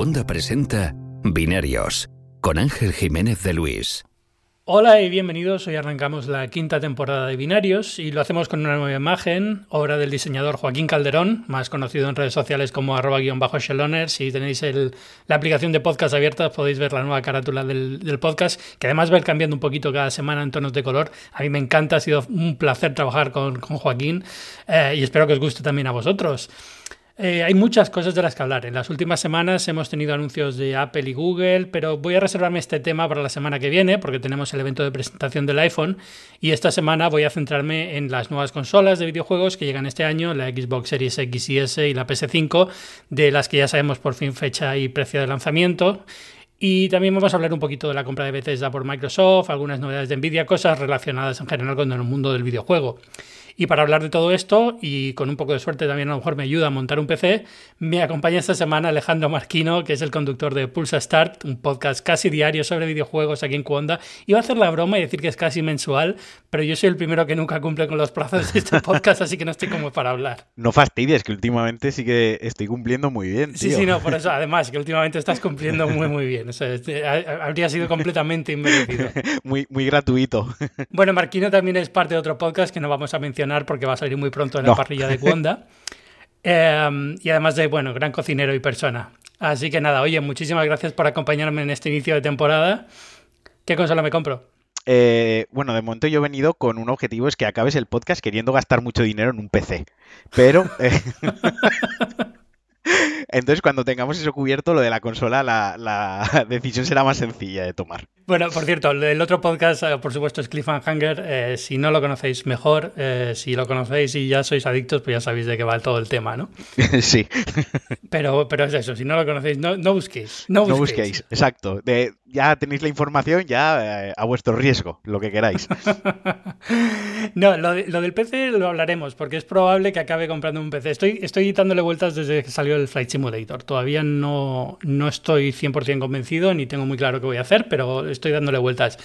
Wanda presenta Binarios con Ángel Jiménez de Luis. Hola y bienvenidos. Hoy arrancamos la quinta temporada de Binarios y lo hacemos con una nueva imagen, obra del diseñador Joaquín Calderón, más conocido en redes sociales como arroba guion bajo sheloner. Si tenéis la aplicación de podcast abierta podéis ver la nueva carátula del, podcast, que además va a ir cambiando un poquito cada semana en tonos de color. A mí me encanta, ha sido un placer trabajar con, Joaquín eh, y espero que os guste también a vosotros. Eh, hay muchas cosas de las que hablar. En las últimas semanas hemos tenido anuncios de Apple y Google, pero voy a reservarme este tema para la semana que viene porque tenemos el evento de presentación del iPhone y esta semana voy a centrarme en las nuevas consolas de videojuegos que llegan este año, la Xbox Series X y S y la PS5, de las que ya sabemos por fin fecha y precio de lanzamiento. Y también vamos a hablar un poquito de la compra de Bethesda por Microsoft, algunas novedades de Nvidia, cosas relacionadas en general con el mundo del videojuego. Y para hablar de todo esto, y con un poco de suerte también a lo mejor me ayuda a montar un PC, me acompaña esta semana Alejandro Marquino, que es el conductor de Pulsa Start, un podcast casi diario sobre videojuegos aquí en Cuonda. Iba a hacer la broma y decir que es casi mensual, pero yo soy el primero que nunca cumple con los plazos de este podcast, así que no estoy como para hablar. No fastidies, que últimamente sí que estoy cumpliendo muy bien. Sí, sí, no, por eso, además, que últimamente estás cumpliendo muy, muy bien. O sea, este, habría sido completamente inmerecido. muy, muy gratuito. Bueno, Marquino también es parte de otro podcast que no vamos a mencionar porque va a salir muy pronto en la parrilla de Wanda. Em, y además de, bueno, gran cocinero y persona. Así que nada, oye, muchísimas gracias por acompañarme en este inicio de temporada. ¿Qué consola me compro? Eh, bueno, de momento yo he venido con un objetivo, es que acabes el podcast queriendo gastar mucho dinero en un PC. Pero... Eh, entonces, cuando tengamos eso cubierto, lo de la consola, la decisión será más sencilla de tomar. Bueno, por cierto, el otro podcast, eh, por supuesto, es Cliffhanger. Eh, si no lo conocéis, mejor. Eh, si lo conocéis y ya sois adictos, pues ya sabéis de qué va todo el tema, ¿no? sí. Pero, pero es eso, si no lo conocéis, no, no busquéis. No busquéis, no busquéis exacto. De, ya tenéis la información ya a vuestro riesgo, lo que queráis. no, lo, del PC lo hablaremos, porque es probable que acabe comprando un PC. Estoy, estoy dándole vueltas desde que salió el Flight Simulator. Todavía no, no estoy 100% convencido ni tengo muy claro qué voy a hacer, pero estoy dándole vueltas.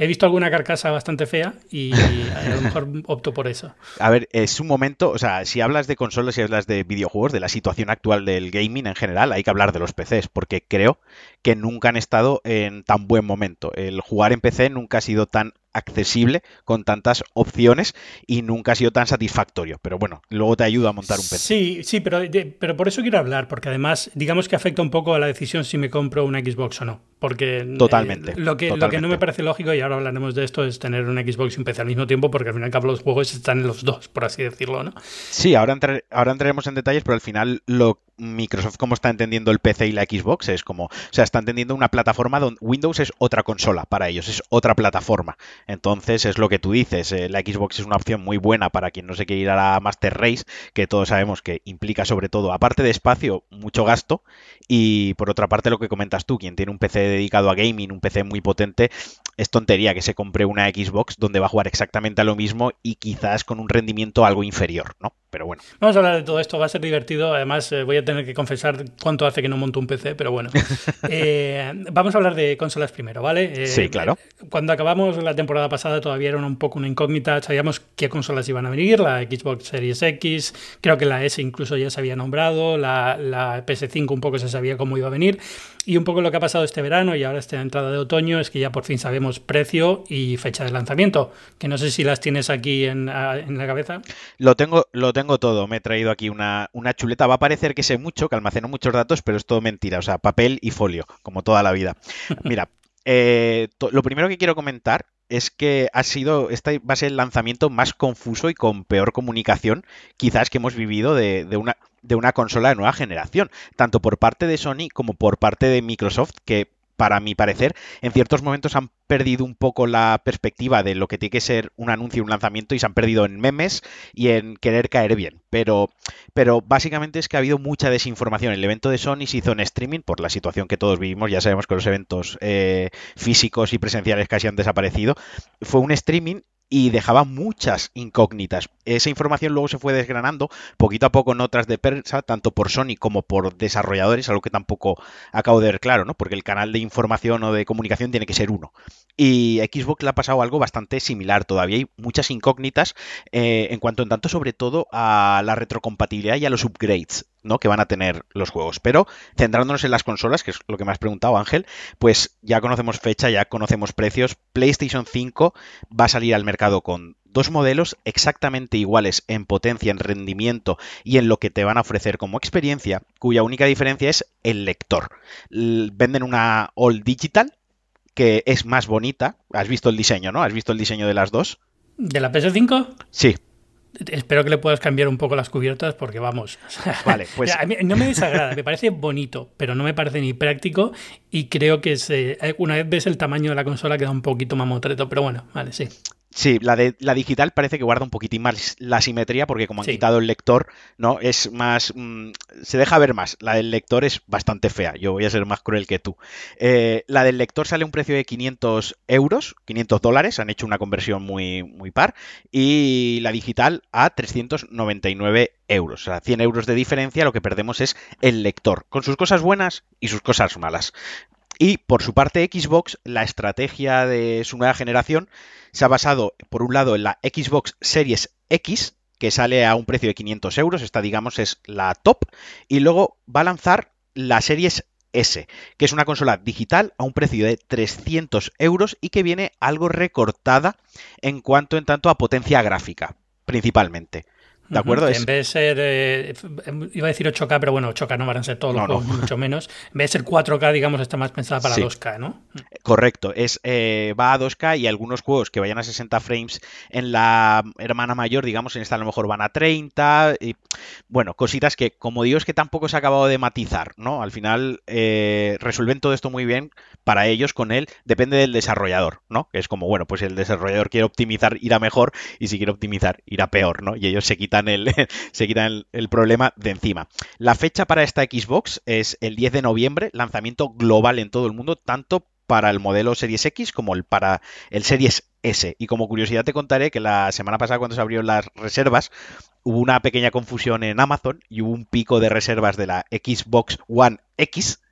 He visto alguna carcasa bastante fea y a lo mejor opto por eso. A ver, es un momento, o sea, si hablas de consolas, si hablas de videojuegos, de la situación actual del gaming en general, hay que hablar de los PCs, porque creo que nunca han estado en tan buen momento. El jugar en PC nunca ha sido tan accesible con tantas opciones y nunca ha sido tan satisfactorio. Pero bueno, luego te ayuda a montar un PC. Sí, sí, pero, pero por eso quiero hablar, porque además, digamos que afecta un poco a la decisión si me compro una Xbox o no. Porque eh, totalmente, lo, que, lo que no me parece lógico, y ahora hablaremos de esto, es tener un Xbox y un PC al mismo tiempo, porque al final cabo los juegos están en los dos, por así decirlo, ¿no? Sí, ahora, ahora entraremos en detalles, pero al final lo Microsoft como está entendiendo el PC y la Xbox es como, o sea, está entendiendo una plataforma donde Windows es otra consola para ellos, es otra plataforma. Entonces es lo que tú dices, eh, la Xbox es una opción muy buena para quien no se quiere ir a la Master Race, que todos sabemos que implica sobre todo, aparte de espacio, mucho gasto y por otra parte lo que comentas tú, quien tiene un PC dedicado a gaming, un PC muy potente, es tontería que se compre una Xbox donde va a jugar exactamente a lo mismo y quizás con un rendimiento algo inferior, ¿no? Pero bueno. Vamos a hablar de todo esto, va a ser divertido. Además, eh, voy a tener que confesar cuánto hace que no monto un PC, pero bueno. Eh, vamos a hablar de consolas primero, ¿vale? Eh, sí, claro. Cuando acabamos la temporada pasada todavía era un poco una incógnita. Sabíamos qué consolas iban a venir, la Xbox Series X, creo que la S incluso ya se había nombrado, la, la PS5 un poco se sabía cómo iba a venir. Y un poco lo que ha pasado este verano y ahora esta entrada de otoño es que ya por fin sabemos precio y fecha de lanzamiento, que no sé si las tienes aquí en, en la cabeza. Lo tengo, lo tengo todo, me he traído aquí una, una chuleta. Va a parecer que sé mucho, que almaceno muchos datos, pero es todo mentira, o sea, papel y folio, como toda la vida. Mira, eh, lo primero que quiero comentar es que ha sido, este va a ser el lanzamiento más confuso y con peor comunicación quizás que hemos vivido de, de, una, de una consola de nueva generación, tanto por parte de Sony como por parte de Microsoft, que para mi parecer, en ciertos momentos han perdido un poco la perspectiva de lo que tiene que ser un anuncio, un lanzamiento, y se han perdido en memes y en querer caer bien. Pero, pero básicamente es que ha habido mucha desinformación. El evento de Sony se hizo en streaming por la situación que todos vivimos. Ya sabemos que los eventos eh, físicos y presenciales casi han desaparecido. Fue un streaming y dejaba muchas incógnitas. Esa información luego se fue desgranando poquito a poco notas de prensa, tanto por Sony como por desarrolladores, algo que tampoco acabo de ver claro, ¿no? Porque el canal de información o de comunicación tiene que ser uno. Y a Xbox le ha pasado algo bastante similar. Todavía hay muchas incógnitas eh, en cuanto en tanto, sobre todo, a la retrocompatibilidad y a los upgrades. ¿no? que van a tener los juegos. Pero centrándonos en las consolas, que es lo que me has preguntado, Ángel, pues ya conocemos fecha, ya conocemos precios. PlayStation 5 va a salir al mercado con dos modelos exactamente iguales en potencia, en rendimiento y en lo que te van a ofrecer como experiencia, cuya única diferencia es el lector. Venden una All Digital que es más bonita. Has visto el diseño, ¿no? ¿Has visto el diseño de las dos? ¿De la PS5? Sí. Espero que le puedas cambiar un poco las cubiertas porque vamos. Vale, pues. no me desagrada, me parece bonito, pero no me parece ni práctico y creo que se, una vez ves el tamaño de la consola queda un poquito mamotreto, pero bueno, vale, sí. Sí, la de la digital parece que guarda un poquitín más la simetría porque como han quitado el lector, ¿no? Es más... Mm, se deja ver más. La del lector es bastante fea. Yo voy a ser más cruel que tú. Eh, la del lector sale a un precio de 500 euros, 500 dólares. Han hecho una conversión muy, muy par. Y la digital a 399 euros. O sea, 100 euros de diferencia. Lo que perdemos es el lector. Con sus cosas buenas y sus cosas malas. Y por su parte Xbox, la estrategia de su nueva generación se ha basado, por un lado, en la Xbox Series X, que sale a un precio de 500 euros, esta digamos es la top, y luego va a lanzar la Series S, que es una consola digital a un precio de 300 euros y que viene algo recortada en cuanto en tanto a potencia gráfica, principalmente. ¿De acuerdo? En vez de ser, eh, iba a decir 8K, pero bueno, 8K no van a ser todos los juegos, mucho menos. En vez de ser 4K, digamos, está más pensada para 2K, ¿no? Correcto, es, eh, va a 2K y algunos juegos que vayan a 60 frames en la hermana mayor, digamos, en esta a lo mejor van a 30. Y, bueno, cositas que, como digo, es que tampoco se ha acabado de matizar, ¿no? Al final eh, resuelven todo esto muy bien para ellos con él, depende del desarrollador, ¿no? Que es como, bueno, pues el desarrollador quiere optimizar, irá mejor y si quiere optimizar, irá peor, ¿no? Y ellos se quitan el, se quitan el, problema de encima. La fecha para esta Xbox es el 10 de noviembre, lanzamiento global en todo el mundo, tanto para el modelo Series X como el para el Series S. Y como curiosidad te contaré que la semana pasada cuando se abrieron las reservas hubo una pequeña confusión en Amazon y hubo un pico de reservas de la Xbox One X.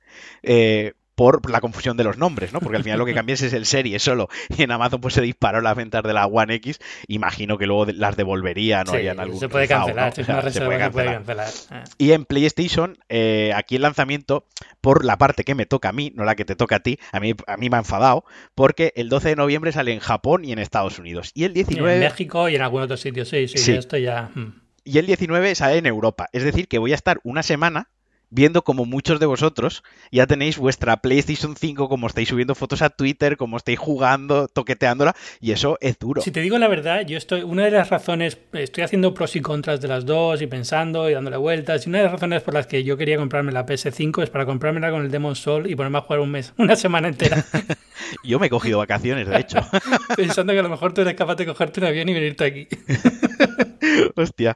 Eh, por la confusión de los nombres, ¿no? Porque al final lo que cambias es el serie solo. Y en Amazon pues se disparó las ventas de la One X. Imagino que luego las devolverían o hayan algún. Se puede cancelar, se, puede cancelar. Ah. Y en PlayStation, eh, aquí el lanzamiento, por la parte que me toca a mmí, no la que te toca a ti, a mí, a mí me ha enfadado, porque el 12 de noviembre sale en Japón y en Estados Unidos. Y el 19. En México y en algún otro sitio, sí, sí, esto ya. Hmm. Y el 19 sale en Europa. Es decir, que voy a estar una semana viendo como muchos de vosotros ya tenéis vuestra PlayStation 5, como estáis subiendo fotos a Twitter, como estáis jugando, toqueteándola, y eso es duro. Si te digo la verdad, yo estoy, una de las razones, estoy haciendo pros y contras de las dos y pensando y dándole vueltas, y una de las razones por las que yo quería comprarme la PS5 es para comprármela con el Demon Soul y ponerme a jugar un mes, una semana entera. yo me he cogido vacaciones, de hecho. Pensando que a lo mejor tú eres capaz de cogerte un avión y venirte aquí. Hostia.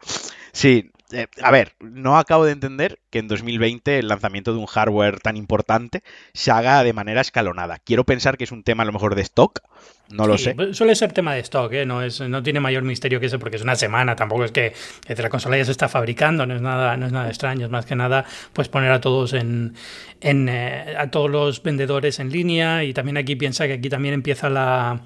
Sí, eh, a ver, no acabo de entender que en 2020 el lanzamiento de un hardware tan importante se haga de manera escalonada. Quiero pensar que es un tema a lo mejor de stock, no lo sé. Pues suele ser tema de stock, ¿eh? no, es, no tiene mayor misterio que eso porque es una semana, tampoco es que, la consola ya se está fabricando, no es nada, no es nada extraño, es más que nada pues poner a todos en, en eh, a todos los vendedores en línea y también aquí piensa que aquí también empieza la,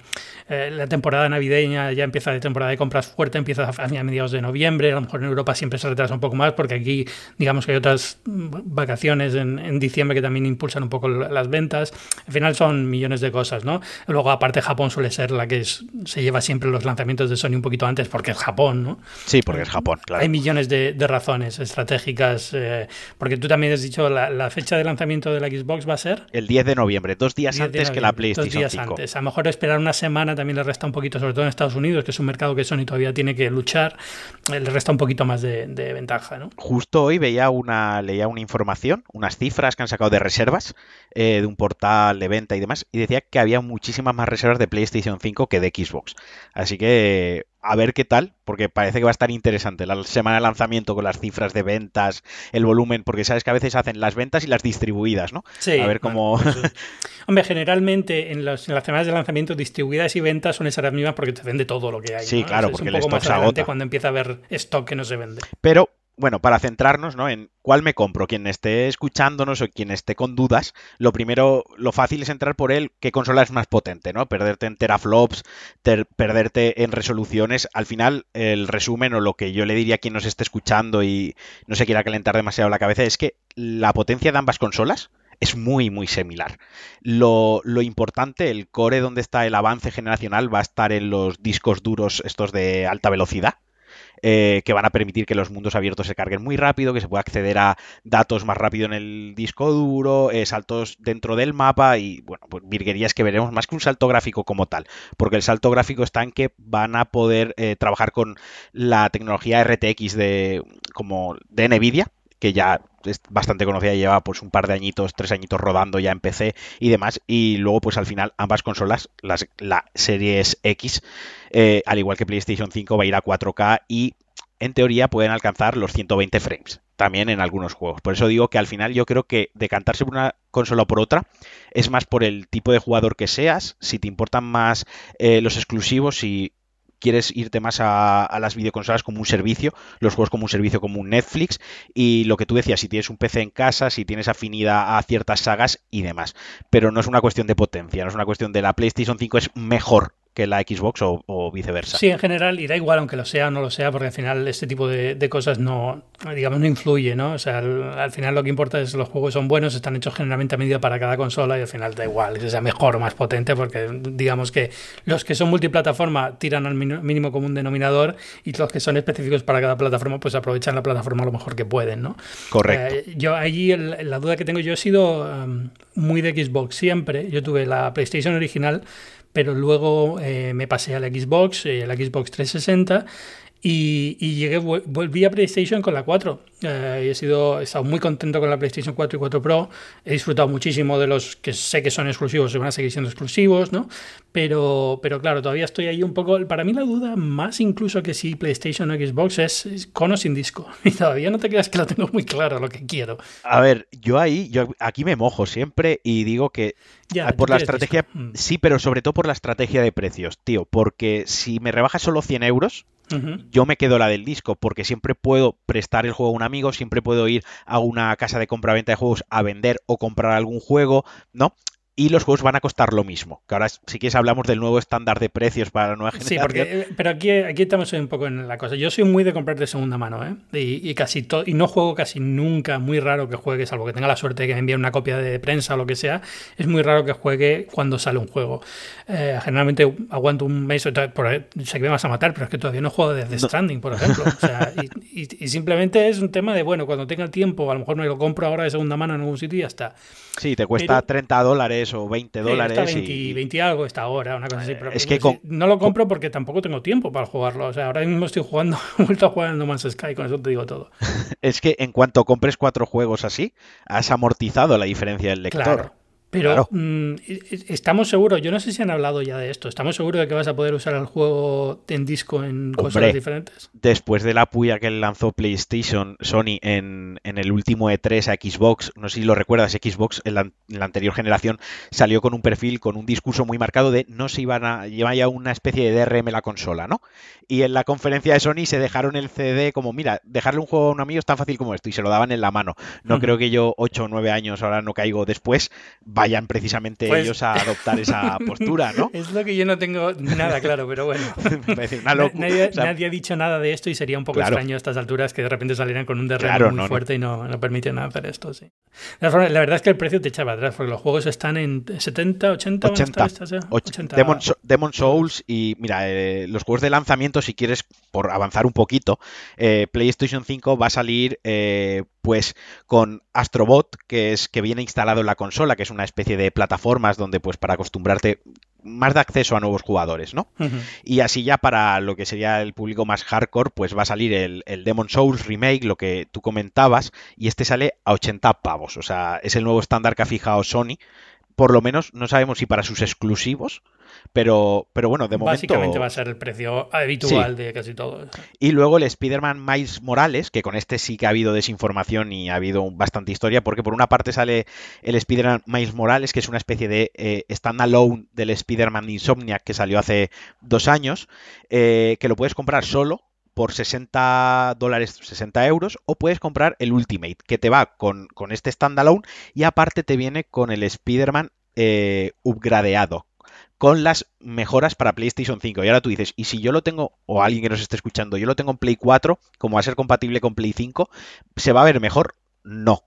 la temporada navideña, ya empieza la temporada de compras fuerte, empieza a mediados de noviembre, a lo mejor en Europa siempre se retrasa un poco más porque aquí digamos que hay otras vacaciones en, diciembre que también impulsan un poco las ventas. Al final son millones de cosas, ¿no? Luego, aparte, Japón suele ser la que se lleva siempre los lanzamientos de Sony un poquito antes porque es Japón, ¿no? Sí, porque es Japón, claro. Hay millones de, razones estratégicas. Eh, porque tú también has dicho la, fecha de lanzamiento de la Xbox va a ser. El 10 de noviembre, dos días antes que la PlayStation dos días antes. A lo mejor esperar una semana también le resta un poquito, sobre todo en Estados Unidos, que es un mercado que Sony todavía tiene que luchar, le resta un poquito más de, de ventaja, ¿no? Justo hoy veía una una, leía una información, unas cifras que han sacado de reservas eh, de un portal de venta y demás, y decía que había muchísimas más reservas de PlayStation 5 que de Xbox. Así que a ver qué tal, porque parece que va a estar interesante la semana de lanzamiento con las cifras de ventas, el volumen, porque sabes que a veces hacen las ventas y las distribuidas, ¿no? Sí. A ver cómo... Hombre, generalmente en, las semanas de lanzamiento distribuidas y ventas son esas las mismas porque te vende todo lo que hay. Sí, claro, porque es un poco más cuando empieza a haber stock que no se vende. Pero bueno, para centrarnos ¿no? en cuál me compro, quien esté escuchándonos o quien esté con dudas, lo primero, lo fácil es entrar por él, qué consola es más potente, ¿no? Perderte en teraflops, perderte en resoluciones. Al final, el resumen o lo que yo le diría a quien nos esté escuchando y no se quiera calentar demasiado la cabeza es que la potencia de ambas consolas es muy, muy similar. Lo, lo, importante, el core donde está el avance generacional va a estar en los discos duros estos de alta velocidad, eh, que van a permitir que los mundos abiertos se carguen muy rápido, que se pueda acceder a datos más rápido en el disco duro, eh, saltos dentro del mapa y, bueno, pues virguerías que veremos más que un salto gráfico como tal, porque el salto gráfico está en que van a poder eh, trabajar con la tecnología RTX de, como de Nvidia, que ya es bastante conocida, lleva pues un par de añitos, tres añitos rodando ya en PC y demás, y luego pues al final ambas consolas, las, la Series X, eh, al igual que PlayStation 5, va a ir a 4K y en teoría pueden alcanzar los 120 frames, también en algunos juegos. Por eso digo que al final yo creo que decantarse por una consola o por otra es más por el tipo de jugador que seas, si te importan más eh, los exclusivos, y quieres irte más a, las videoconsolas como un servicio, los juegos como un servicio como un Netflix y lo que tú decías, si tienes un PC en casa, si tienes afinidad a ciertas sagas y demás. Pero no es una cuestión de potencia, no es una cuestión de la PlayStation 5 es mejor que la Xbox o, viceversa. Sí, en general, y da igual aunque lo sea o no lo sea, porque al final este tipo de, cosas no, digamos, no influye, ¿no? O sea, al, final lo que importa es los juegos son buenos, están hechos generalmente a medida para cada consola y al final da igual que sea mejor o más potente, porque digamos que los que son multiplataforma tiran al mínimo común denominador y los que son específicos para cada plataforma, pues aprovechan la plataforma lo mejor que pueden, ¿no? Correcto. Eh, yo allí la duda que tengo yo he sido um, muy de Xbox siempre. Yo tuve la PlayStation original pero luego eh, me pasé a la Xbox, eh, la Xbox 360 y, y, llegué, volví a PlayStation con la 4. Eh, he, sido, he estado muy contento con la PlayStation 4 y 4 Pro. He disfrutado muchísimo de los que sé que son exclusivos y van a seguir siendo exclusivos, ¿no? Pero, pero claro, todavía estoy ahí un poco. Para mí, la duda, más incluso que si PlayStation o Xbox, es, con o sin disco. Y todavía no te creas que lo tengo muy claro lo que quiero. A ver, yo ahí, yo aquí me mojo siempre y digo que ya, por la estrategia. Mm. Sí, pero sobre todo por la estrategia de precios, tío. Porque si me rebajas solo 100 euros yo me quedo la del disco porque siempre puedo prestar el juego a un amigo, siempre puedo ir a una casa de compra-venta de juegos a vender o comprar algún juego, ¿no? Y los juegos van a costar lo mismo. Que ahora, si quieres, hablamos del nuevo estándar de precios para la nueva generación. Sí, porque, eh, pero aquí, aquí estamos un poco en la cosa. Yo soy muy de comprar de segunda mano, ¿eh? Y, casi todo, y no juego casi nunca, muy raro que juegue, salvo que tenga la suerte de que me envíen una copia de prensa o lo que sea, es muy raro que juegue cuando sale un juego. Eh, generalmente aguanto un mes, por, sé que me vas a matar, pero es que todavía no juego desde Stranding, por ejemplo. O sea, y, y, simplemente es un tema de, bueno, cuando tenga el tiempo, a lo mejor me lo compro ahora de segunda mano en algún sitio y ya está. Sí, te cuesta 30 dólares o 20 dólares. Está 20, y... 20 algo está ahora, una cosa así. Pero es que no lo compro porque tampoco tengo tiempo para jugarlo. O sea, ahora mismo estoy jugando, he vuelto a jugar en No Man's Sky, con eso te digo todo. es que en cuanto compres cuatro juegos así, has amortizado la diferencia del lector. Claro. Pero mm, estamos seguros, yo no sé si han hablado ya de esto, ¿estamos seguros de que vas a poder usar el juego en disco en consolas diferentes? Después de la puya que lanzó PlayStation, Sony en, el último E3 a Xbox, no sé si lo recuerdas, Xbox en la, anterior generación salió con un perfil, con un discurso muy marcado de no se iban a llevar ya una especie de DRM la consola, ¿no? Y en la conferencia de Sony se dejaron el CD como, mira, dejarle un juego a un amigo es tan fácil como esto, y se lo daban en la mano. No creo que yo, 8 o 9 años, ahora no caigo después, vayan precisamente pues ellos a adoptar esa postura, ¿no? Es lo que yo no tengo nada claro, pero bueno. nadie, nadie, ha dicho nada de esto y sería un poco extraño a estas alturas que de repente salieran con un DRM muy fuerte y no, no permiten hacer esto, sí. La, verdad es que el precio te echaba atrás, porque los juegos están en 70, 80, 80, 80. Demon, Souls y mira, eh, los juegos de lanzamiento, si quieres, por avanzar un poquito, eh, PlayStation 5 va a salir eh, pues con Astrobot, que es que viene instalado en la consola, que es una especie de plataformas donde pues para acostumbrarte más de acceso a nuevos jugadores, ¿no? Y así ya para lo que sería el público más hardcore, pues va a salir el, el Demon Souls Remake, lo que tú comentabas, y este sale a 80 pavos. O sea, es el nuevo estándar que ha fijado Sony. Por lo menos no sabemos si para sus exclusivos, pero, pero bueno, de momento. Básicamente va a ser el precio habitual de casi todo. Y luego el Spider-Man Miles Morales, que con este sí que ha habido desinformación y ha habido bastante historia, porque por una parte sale el Spider-Man Miles Morales, que es una especie de eh, standalone del Spider-Man Insomniac que salió hace dos años, eh, que lo puedes comprar solo por 60 dólares, 60 euros, o puedes comprar el Ultimate, que te va con, con este standalone y aparte te viene con el Spider-Man eh, upgradeado, con las mejoras para PlayStation 5. Y ahora tú dices, ¿y si yo lo tengo, o alguien que nos esté escuchando, yo lo tengo en Play 4, como va a ser compatible con Play 5, ¿se va a ver mejor? No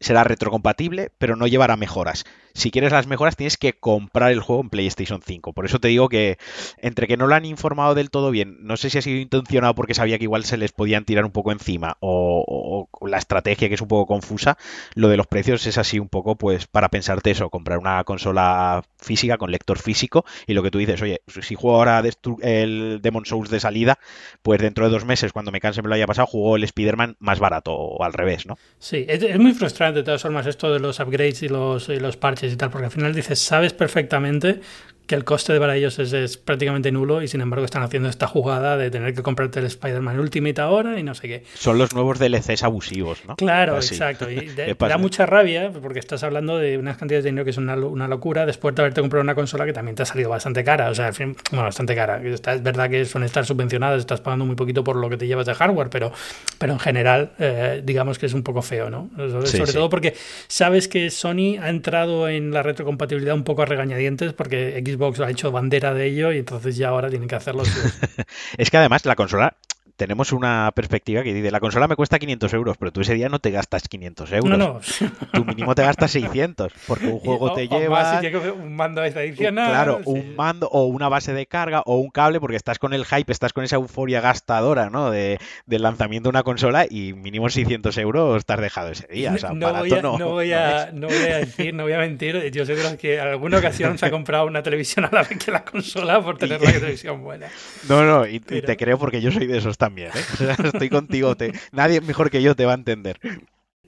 será retrocompatible, pero no llevará mejoras. Si quieres las mejoras, tienes que comprar el juego en PlayStation 5. Por eso te digo que entre que no lo han informado del todo bien, no sé si ha sido intencionado porque sabía que igual se les podían tirar un poco encima, o, la estrategia que es un poco confusa, lo de los precios es así un poco, pues, para pensarte eso, comprar una consola física con lector físico, y lo que tú dices, oye, si juego ahora el Demon Souls de salida, pues dentro de dos meses, cuando me canse me lo haya pasado, juego el Spider-Man más barato, o al revés, ¿no? Sí, es, muy frustrante de todas formas esto de los upgrades y los, y los parches porque al final dices, sabes perfectamente que el coste para ellos es, prácticamente nulo y sin embargo están haciendo esta jugada de tener que comprarte el Spider-Man Ultimate ahora y no sé qué. Son los nuevos DLCs abusivos, ¿no? Claro, exacto. Y da mucha rabia porque estás hablando de unas cantidades de dinero que es una, locura después de haberte comprado una consola que también te ha salido bastante cara. O sea, bueno, bastante cara. es verdad que son estar subvencionadas, estás pagando muy poquito por lo que te llevas de hardware, pero, pero en general eh, digamos que es un poco feo, ¿no? Sobre, todo porque sabes que Sony ha entrado en la retrocompatibilidad un poco a regañadientes porque Xbox Xbox ha hecho bandera de ello y entonces ya ahora tienen que hacerlo. es que además la consola tenemos una perspectiva que dice, la consola me cuesta 500 euros, pero tú ese día no te gastas 500 euros. No, no. Tu mínimo te gastas 600, porque un juego te lleva... un mando adicional. Claro, un mando o una base de carga o un cable, porque estás con el hype, estás con esa euforia gastadora, ¿no? De, del lanzamiento de una consola y mínimo 600 euros estás dejado ese día. O sea, no, voy a, no, voy a, no, voy a, decir, no voy a mentir, yo sé que en alguna ocasión se ha comprado una televisión a la vez que la consola por tener la televisión buena. No, no, y, y te creo porque yo soy de esos también también, ¿eh? estoy contigo, te, nadie mejor que yo te va a entender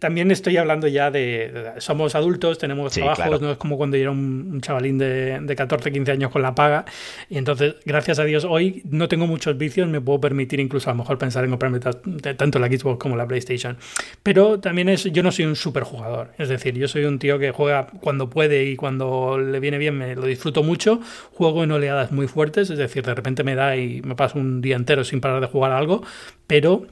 también estoy hablando ya de, somos adultos, tenemos trabajos, no es como cuando yo era un, chavalín de, de, 14, 15 años con la paga. Y entonces, gracias a Dios, hoy no tengo muchos vicios, me puedo permitir incluso a lo mejor pensar en comprarme tanto la Xbox como la PlayStation. Pero también es, yo no soy un super jugador, es decir, yo soy un tío que juega cuando puede y cuando le viene bien me lo disfruto mucho, juego en oleadas muy fuertes, es decir, de repente me da y me paso un día entero sin parar de jugar algo, pero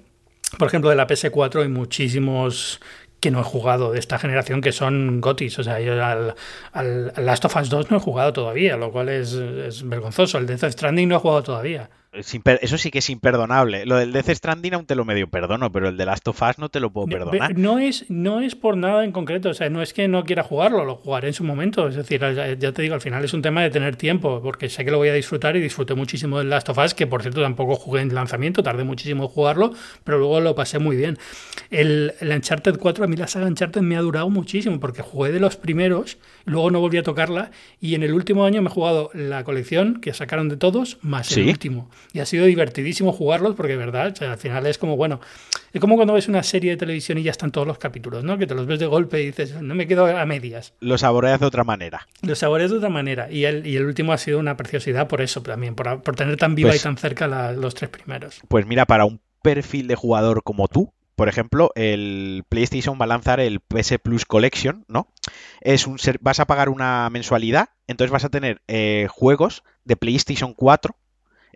por ejemplo, de la PS4 hay muchísimos que no he jugado de esta generación que son gotis. O sea, yo al, al, Last of Us 2 no he jugado todavía, lo cual es, es vergonzoso. El Death Stranding no he jugado todavía eso sí que es imperdonable. Lo del Death Stranding aún te lo medio perdono, pero el de Last of Us no te lo puedo perdonar. No es, no es por nada en concreto, o sea, no es que no quiera jugarlo, lo jugaré en su momento. Es decir, ya te digo, al final es un tema de tener tiempo, porque sé que lo voy a disfrutar y disfruté muchísimo del Last of Us, que por cierto tampoco jugué en lanzamiento, tardé muchísimo en jugarlo, pero luego lo pasé muy bien. El, el Uncharted 4, a mí la saga Uncharted me ha durado muchísimo, porque jugué de los primeros, luego no volví a tocarla, y en el último año me he jugado la colección que sacaron de todos, más el último. Y ha sido divertidísimo jugarlos porque, verdad, al final es como, bueno, es como cuando ves una serie de televisión y ya están todos los capítulos, ¿no? Que te los ves de golpe y dices, no me quedo a medias. Lo saboreas de otra manera. Lo saboreas de otra manera. Y el, y el último ha sido una preciosidad por eso también, por, por tener tan viva y pues tan cerca los tres primeros. Pues mira, para un perfil de jugador como tú, por ejemplo, el PlayStation va a lanzar el PS Plus Collection, ¿no? Es un vas a pagar una mensualidad, entonces vas a tener eh, juegos de PlayStation 4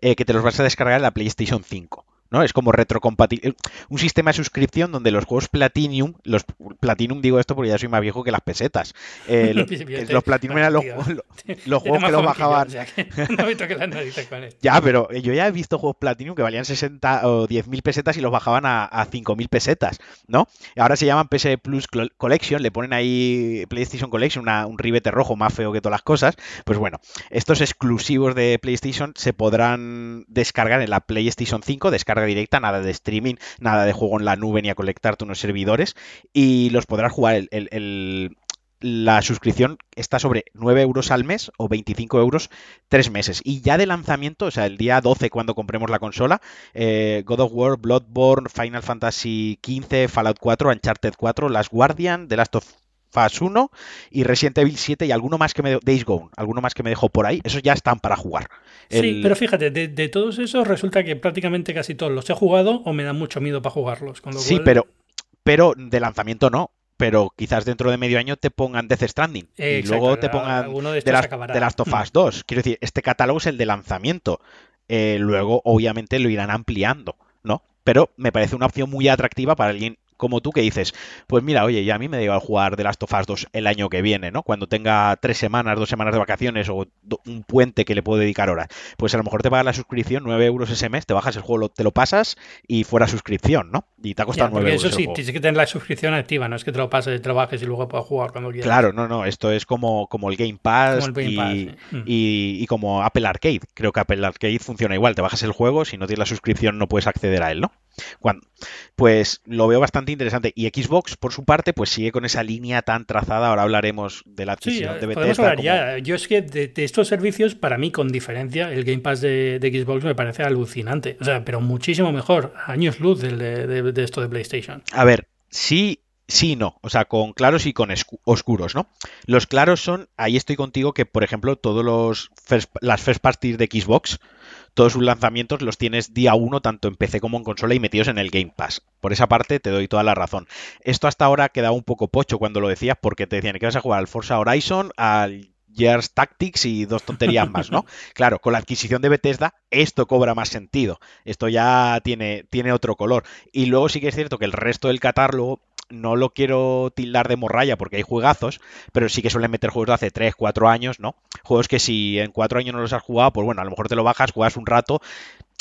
eh, que te los vas a descargar en la PlayStation 5. ¿No? Es como retrocompatible. Eh, un sistema de suscripción donde los juegos Platinum, los Platinum digo esto porque ya soy más viejo que las pesetas. Eh, los, Platinum eran los, juegos que los bajaban. no me toques las narices con esto. Ya, pero yo ya he visto juegos Platinum que valían 60 o 10.000 pesetas y los bajaban a, a 5.000 pesetas, ¿no? Ahora se llaman PS Plus Collection, le ponen ahí PlayStation Collection, un ribete rojo más feo que todas las cosas. Pues bueno, estos exclusivos de PlayStation se podrán descargar en la PlayStation 5, descarga directa, nada de streaming, nada de juego en la nube ni a conectarte unos servidores y los podrás jugar el, la suscripción está sobre 9 euros al mes o 25 euros tres meses. Y ya de lanzamiento, o sea, el día 12 cuando compremos la consola, eh, God of War, Bloodborne, Final Fantasy XV, Fallout 4, Uncharted 4, Last Guardian, The Last of Us 1 y Resident Evil 7 y alguno más que me Days Gone, alguno más que me dejó por ahí, esos ya están para jugar. Sí, pero fíjate, de, todos esos resulta que prácticamente casi todos los he jugado o me da mucho miedo para jugarlos. sí, pero, pero de lanzamiento no pero quizás dentro de medio año te pongan Death Stranding y luego te pongan de, las, de, Last of Us 2. Quiero decir, este catálogo es el de lanzamiento. Eh, luego, obviamente, lo irán ampliando, ¿no? Pero me parece una opción muy atractiva para alguien como tú que dices, pues mira, oye, ya a mí me da a jugar The Last of Us 2 el año que viene, ¿no? Cuando tenga tres semanas, dos semanas de vacaciones o un puente que le puedo dedicar horas. Pues a lo mejor te pagas la suscripción, 9 euros ese mes, te bajas el juego, te lo pasas y fuera suscripción, ¿no? Y te ha costado 9 euros. Eso sí, tienes que tener la suscripción activa, no es que te lo pases, te lo bajes y luego puedas jugar cuando quieras. Claro, no, no, esto es como, como el Game Pass, mm. y, y, como Apple Arcade. Creo que Apple Arcade funciona igual, te bajas el juego, si no tienes la suscripción no puedes acceder a él, ¿no? Pues lo veo bastante interesante. Y Xbox, por su parte, pues sigue con esa línea tan trazada. Ahora hablaremos de la adquisición de Bethesda. Yo es que de, estos servicios, para mí, con diferencia, el Game Pass de, Xbox me parece alucinante. O sea, pero muchísimo mejor. Años luz de, de esto de PlayStation. A ver, sí Sí no, o sea, con claros y con oscuros, ¿no? Los claros son, ahí estoy contigo, que por ejemplo, todos los las first parties de Xbox todos sus lanzamientos los tienes día uno, tanto en PC como en consola y metidos en el Game Pass. Por esa parte te doy toda la razón. Esto hasta ahora quedaba un poco pocho cuando lo decías, porque te decían que vas a jugar al Forza Horizon, al Gears Tactics y dos tonterías más, ¿no? Claro, con la adquisición de Bethesda esto cobra más sentido. Esto ya tiene, tiene otro color. Y luego sí que es cierto que el resto del catálogo no lo quiero tildar de morralla porque hay juegazos, pero sí que suelen meter juegos de hace 3, 4 años, ¿no? Juegos que si en 4 años no los has jugado, pues bueno, a lo mejor te lo bajas, juegas un rato,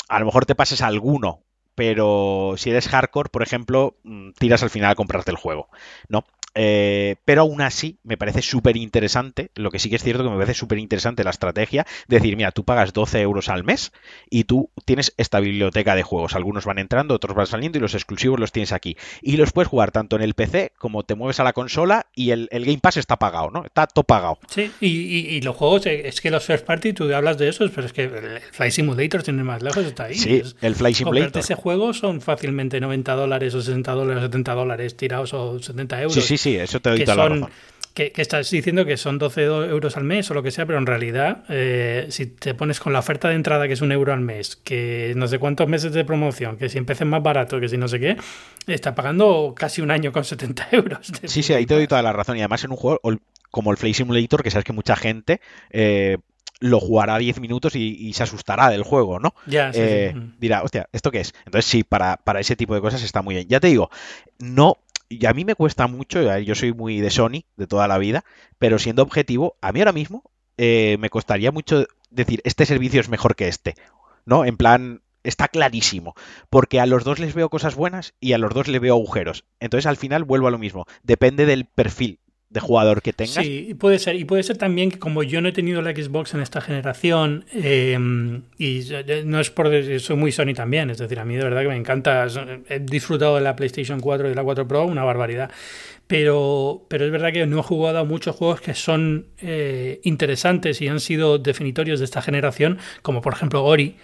a lo mejor te pases alguno, pero si eres hardcore, por ejemplo, mm, tiras al final a comprarte el juego, ¿no? Eh, pero aún así me parece súper interesante, lo que sí que es cierto que me parece súper interesante la estrategia, de decir, mira, tú pagas 12 euros al mes y tú tienes esta biblioteca de juegos. Algunos van entrando, otros van saliendo y los exclusivos los tienes aquí. Y los puedes jugar tanto en el PC como te mueves a la consola y el, Game Pass está pagado, ¿no? Está todo pagado. Sí, y, los juegos, eh, es que los first party, tú hablas de esos, pero es que el Fly Simulator tiene más lejos, está ahí. Sí, el Fly Simulator. ese juego son fácilmente 90 dólares o 60 dólares, 70 dólares tirados o 70 euros. Sí, sí, sí, eso te doy toda la razón. Que, estás diciendo que son 12 euros al mes o lo que sea, pero en realidad, eh, si te pones con la oferta de entrada que es un euro al mes, que no sé cuántos meses de promoción, que si empecé más barato, que si no sé qué, está pagando casi un año con 70 euros. Sí, sí, ahí te doy toda la razón. Y además en un juego como el Flight Simulator, que sabes que mucha gente eh, lo jugará 10 minutos y, se asustará del juego, ¿no? Ya, eh, Dirá, hostia, ¿esto qué es? Entonces sí, para, para ese tipo de cosas está muy bien. Ya te digo, no y a mí me cuesta mucho, yo soy muy de Sony de toda la vida, pero siendo objetivo, a mí ahora mismo eh, me costaría mucho decir, este servicio es mejor que este, ¿no? En plan, está clarísimo, porque a los dos les veo cosas buenas y a los dos les veo agujeros. Entonces al final vuelvo a lo mismo, depende del perfil de jugador que tengas. Sí, puede ser. Y puede ser también que como yo no he tenido la Xbox en esta generación, em, y no es por... Soy muy Sony también, es decir, a mí de verdad que me encanta. He disfrutado de la PlayStation 4 y de la 4 Pro, una barbaridad. Pero, pero es verdad que no he jugado a muchos juegos que son eh, interesantes y han sido definitorios de esta generación, como por ejemplo Ori.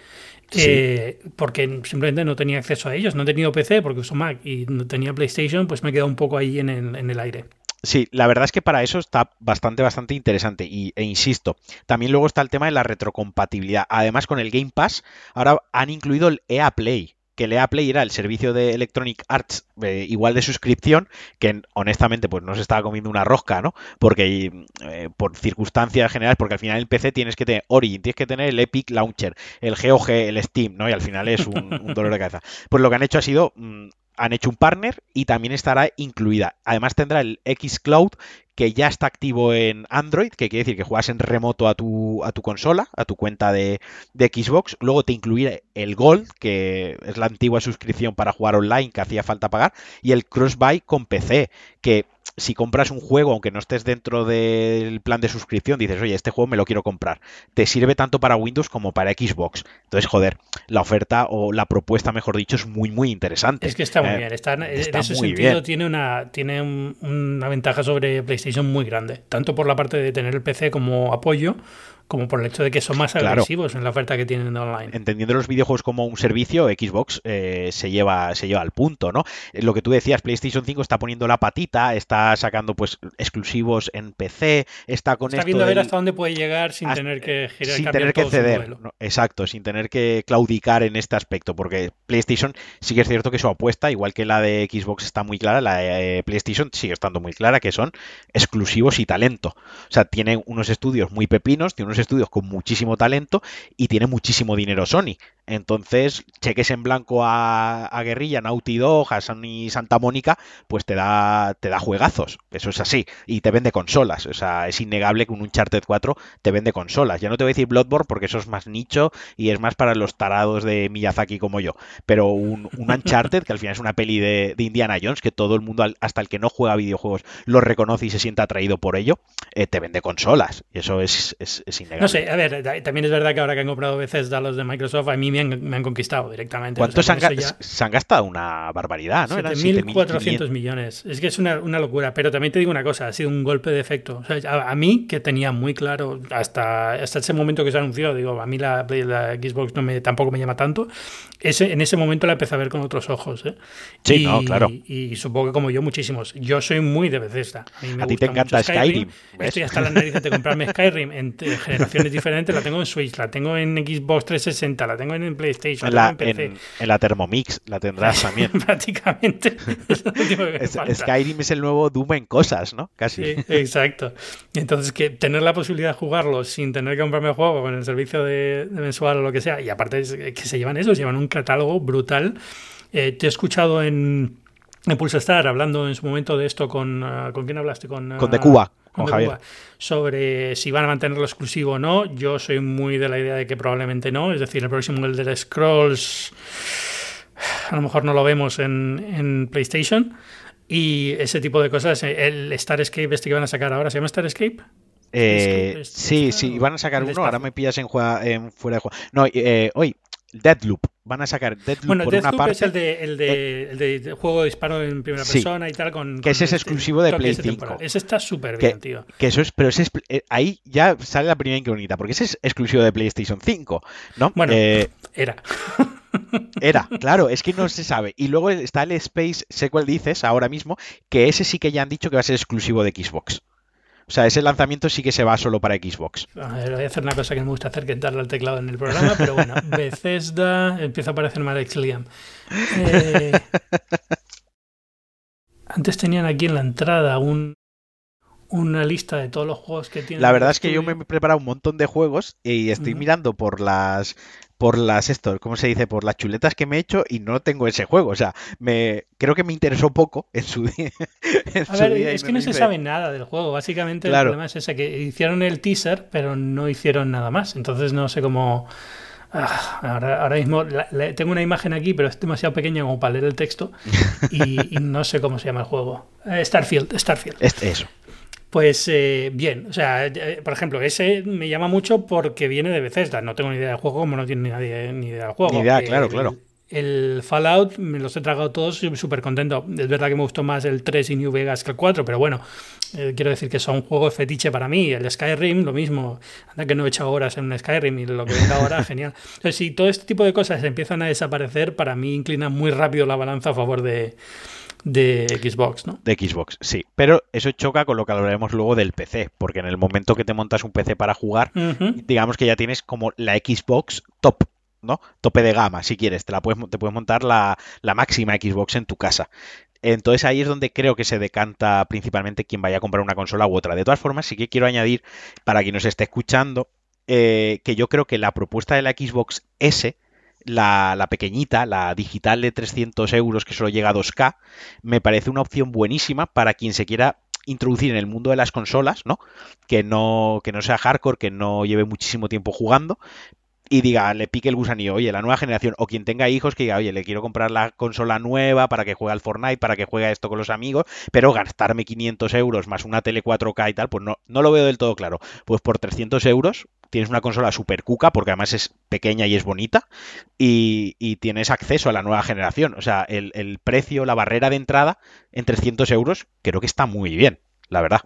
Eh, porque simplemente no tenía acceso a ellos, no he tenido PC porque uso Mac y no tenía PlayStation, pues me he quedado un poco ahí en el, en el aire. Sí, la verdad es que para eso está bastante, bastante interesante. Y, e insisto, también luego está el tema de la retrocompatibilidad. Además, con el Game Pass, ahora han incluido el EA Play. Que el EA Play era el servicio de Electronic Arts eh, igual de suscripción, que honestamente pues no se estaba comiendo una rosca, ¿no? Porque eh, por circunstancias generales, porque al final en PC tienes que tener Origin, tienes que tener el Epic Launcher, el GOG, el Steam, ¿no? Y al final es un, dolor de cabeza. Pues lo que han hecho ha sido mm, han hecho un partner y también estará incluida. Además tendrá el X Cloud que ya está activo en Android, que quiere decir que juegas en remoto a tu, a tu consola, a tu cuenta de, Xbox. Luego te incluirá el Gold, que es la antigua suscripción para jugar online que hacía falta pagar, y el Crossbuy con PC, que si compras un juego, aunque no estés dentro del plan de suscripción, dices, oye, este juego me lo quiero comprar. Te sirve tanto para Windows como para Xbox. Entonces, joder, la oferta o la propuesta, mejor dicho, es muy, muy interesante. Es que está muy Eh, bien. Está, en está ese muy sentido bien. tiene, una, tiene un- una ventaja sobre PlayStation muy grande. Tanto por la parte de tener el PC como apoyo, como por el hecho de que son más Claro. agresivos en la oferta que tienen online. entendiendo los videojuegos como un servicio, Xbox eh, se lleva se lleva al punto, ¿no? Eh, Lo que tú decías, PlayStation 5 está poniendo la patita, está sacando pues exclusivos en PC, está con Está esto viendo a ver hasta dónde puede llegar sin tener que girar, sin tener que ceder, exacto, sin tener que claudicar en este aspecto, porque PlayStation sí que es cierto que su apuesta, igual que la de Xbox está muy clara, la de eh, PlayStation sigue estando muy clara, que son exclusivos y talento. O sea, tiene unos estudios muy pepinos, tiene unos estudios con muchísimo talento y tiene muchísimo dinero Sony. Entonces, cheques en blanco a, a Guerrilla, Naughty Dog, a Sony Santa Mónica, pues te da, te da juegazos. Eso es así. Y te vende consolas. O sea, es innegable que un Uncharted 4 te vende consolas. Ya no te voy a decir Bloodborne porque eso es más nicho y es más para los tarados de Miyazaki como yo. Pero un, un Uncharted, que al final es una peli de, de Indiana Jones, que todo el mundo, hasta el que no juega videojuegos, lo reconoce y se siente atraído por ello, eh, te vende consolas. Y eso es, es, es innegable. No sé, a ver, ta- también es verdad que ahora que han comprado Bethesda los de Microsoft, a mí me han, me han conquistado directamente. O ¿Cuántos sea, se con han, ya- se han gastado? Una barbaridad, ¿no? Eran 7.400 7.500. millones. Es que es una, una locura. Pero también te digo una cosa, ha sido un golpe de efecto. O sea, a, a mí, que tenía muy claro, hasta, hasta ese momento que se anunció, digo, a mí la, la Xbox no me, tampoco me llama tanto. Ese, en ese momento la empecé a ver con otros ojos. ¿eh? Sí, y, no, claro. Y supongo que como yo, muchísimos. Yo soy muy de Bethesda. A, mí me A ti te encanta Skyrim, ¿ves? Estoy hasta las narices de comprarme Skyrim en, en generaciones diferentes. La tengo en Switch, la tengo en Xbox 360, la tengo en PlayStation, En la en PC. en, en la Thermomix la tendrás también. Prácticamente. Es lo último que me Es- falta. Skyrim es el nuevo Doom en cosas, ¿no? Casi. Sí, exacto. Entonces, que tener la posibilidad de jugarlo sin tener que comprarme el juego con el servicio de, de mensual o lo que sea, y aparte es que se llevan eso, se llevan un catálogo brutal. Eh, te he escuchado en, en hablando en su momento de esto con. ah, ¿Con quién hablaste? Con, Con De ah, Cuba, con Javier. Sobre si van a mantenerlo exclusivo o no. Yo soy muy de la idea de que probablemente no. Es decir, el próximo Elder Scrolls a lo mejor no lo vemos en, en PlayStation. Y ese tipo de cosas, el Star Escape este que van a sacar ahora, ¿se llama Star Escape? Eh, Es- es- sí, sí, van a sacar el uno. Ahora me pillas en, juega- en fuera de juego. No, eh, hoy, Deadloop. Van a sacar Deadloop Bueno, por una Deathloop parte. es el de, el, de, el de juego de disparo en primera Sí. persona y tal. Con, Que ese es este exclusivo de Play ese 5. temporal. Ese está súper bien, tío. Que eso es, pero ese es, eh, ahí ya sale la primera incógnita, porque ese es exclusivo de PlayStation 5, ¿no? Bueno. Eh, Era. Era, claro, es que no se sabe. Y luego está el Space Sequel, dices, ahora mismo, que ese sí que ya han dicho que va a ser exclusivo de Xbox. O sea, ese lanzamiento sí que se va solo para Xbox. A ver, voy a hacer una cosa que me gusta hacer, que darle al teclado en el programa, pero bueno, Bethesda, empieza a aparecer mal Alex Liam. Eh, antes tenían aquí en la entrada un, una lista de todos los juegos que tienen. La verdad es que yo me he preparado un montón de juegos y estoy mirando por las por las esto, ¿cómo se dice? Por las chuletas que me he hecho y no tengo ese juego. O sea, me creo que me interesó poco en su día. en A su ver, día es que no se hice- sabe nada del juego. Básicamente Claro. el problema es ese, que hicieron el teaser, pero no hicieron nada más. Entonces no sé cómo... Ah, ahora, ahora mismo la- la- tengo una imagen aquí, pero es demasiado pequeña como para leer el texto y, y no sé cómo se llama el juego. Eh, Starfield, Starfield. Este- eso. Pues eh, bien, o sea, eh, por ejemplo, ese me llama mucho porque viene de Bethesda. No tengo ni idea del juego, como no tiene nadie ni idea del juego. Ni idea, Eh, claro, claro. El Fallout me los he tragado todos y súper contento. Es verdad que me gustó más el 3 y New Vegas que el 4, pero bueno, eh, quiero decir que son juegos fetiche para mí. El Skyrim, lo mismo. Anda que no he echado horas en un Skyrim y lo que venga ahora, genial. Entonces, si todo este tipo de cosas empiezan a desaparecer, para mí inclina muy rápido la balanza a favor de, de Xbox, ¿no? De Xbox, sí. Pero eso choca con lo que hablaremos luego del PC, porque en el momento que te montas un PC para jugar, digamos que ya tienes como la Xbox top, ¿no? Tope de gama, si quieres. Te la puedes, te puedes montar la, la máxima Xbox en tu casa. Entonces ahí es donde creo que se decanta principalmente quien vaya a comprar una consola u otra. De todas formas, sí que quiero añadir, para quien nos esté escuchando, eh, que yo creo que la propuesta de la Xbox S, la, la pequeñita, la digital de 300 euros que solo llega a 2K, me parece una opción buenísima para quien se quiera introducir en el mundo de las consolas, ¿no? Que no, que no sea hardcore, que no lleve muchísimo tiempo jugando y diga, le pique el gusanillo, oye, la nueva generación, o quien tenga hijos que diga, oye, le quiero comprar la consola nueva para que juegue al Fortnite, para que juegue esto con los amigos, pero gastarme 500 euros más una tele 4K y tal, pues no, no lo veo del todo claro. Pues por 300 euros tienes una consola super cuca, porque además es pequeña y es bonita, y, tienes acceso a la nueva generación. O sea, el, el precio, la barrera de entrada en 300 euros, creo que está muy bien, la verdad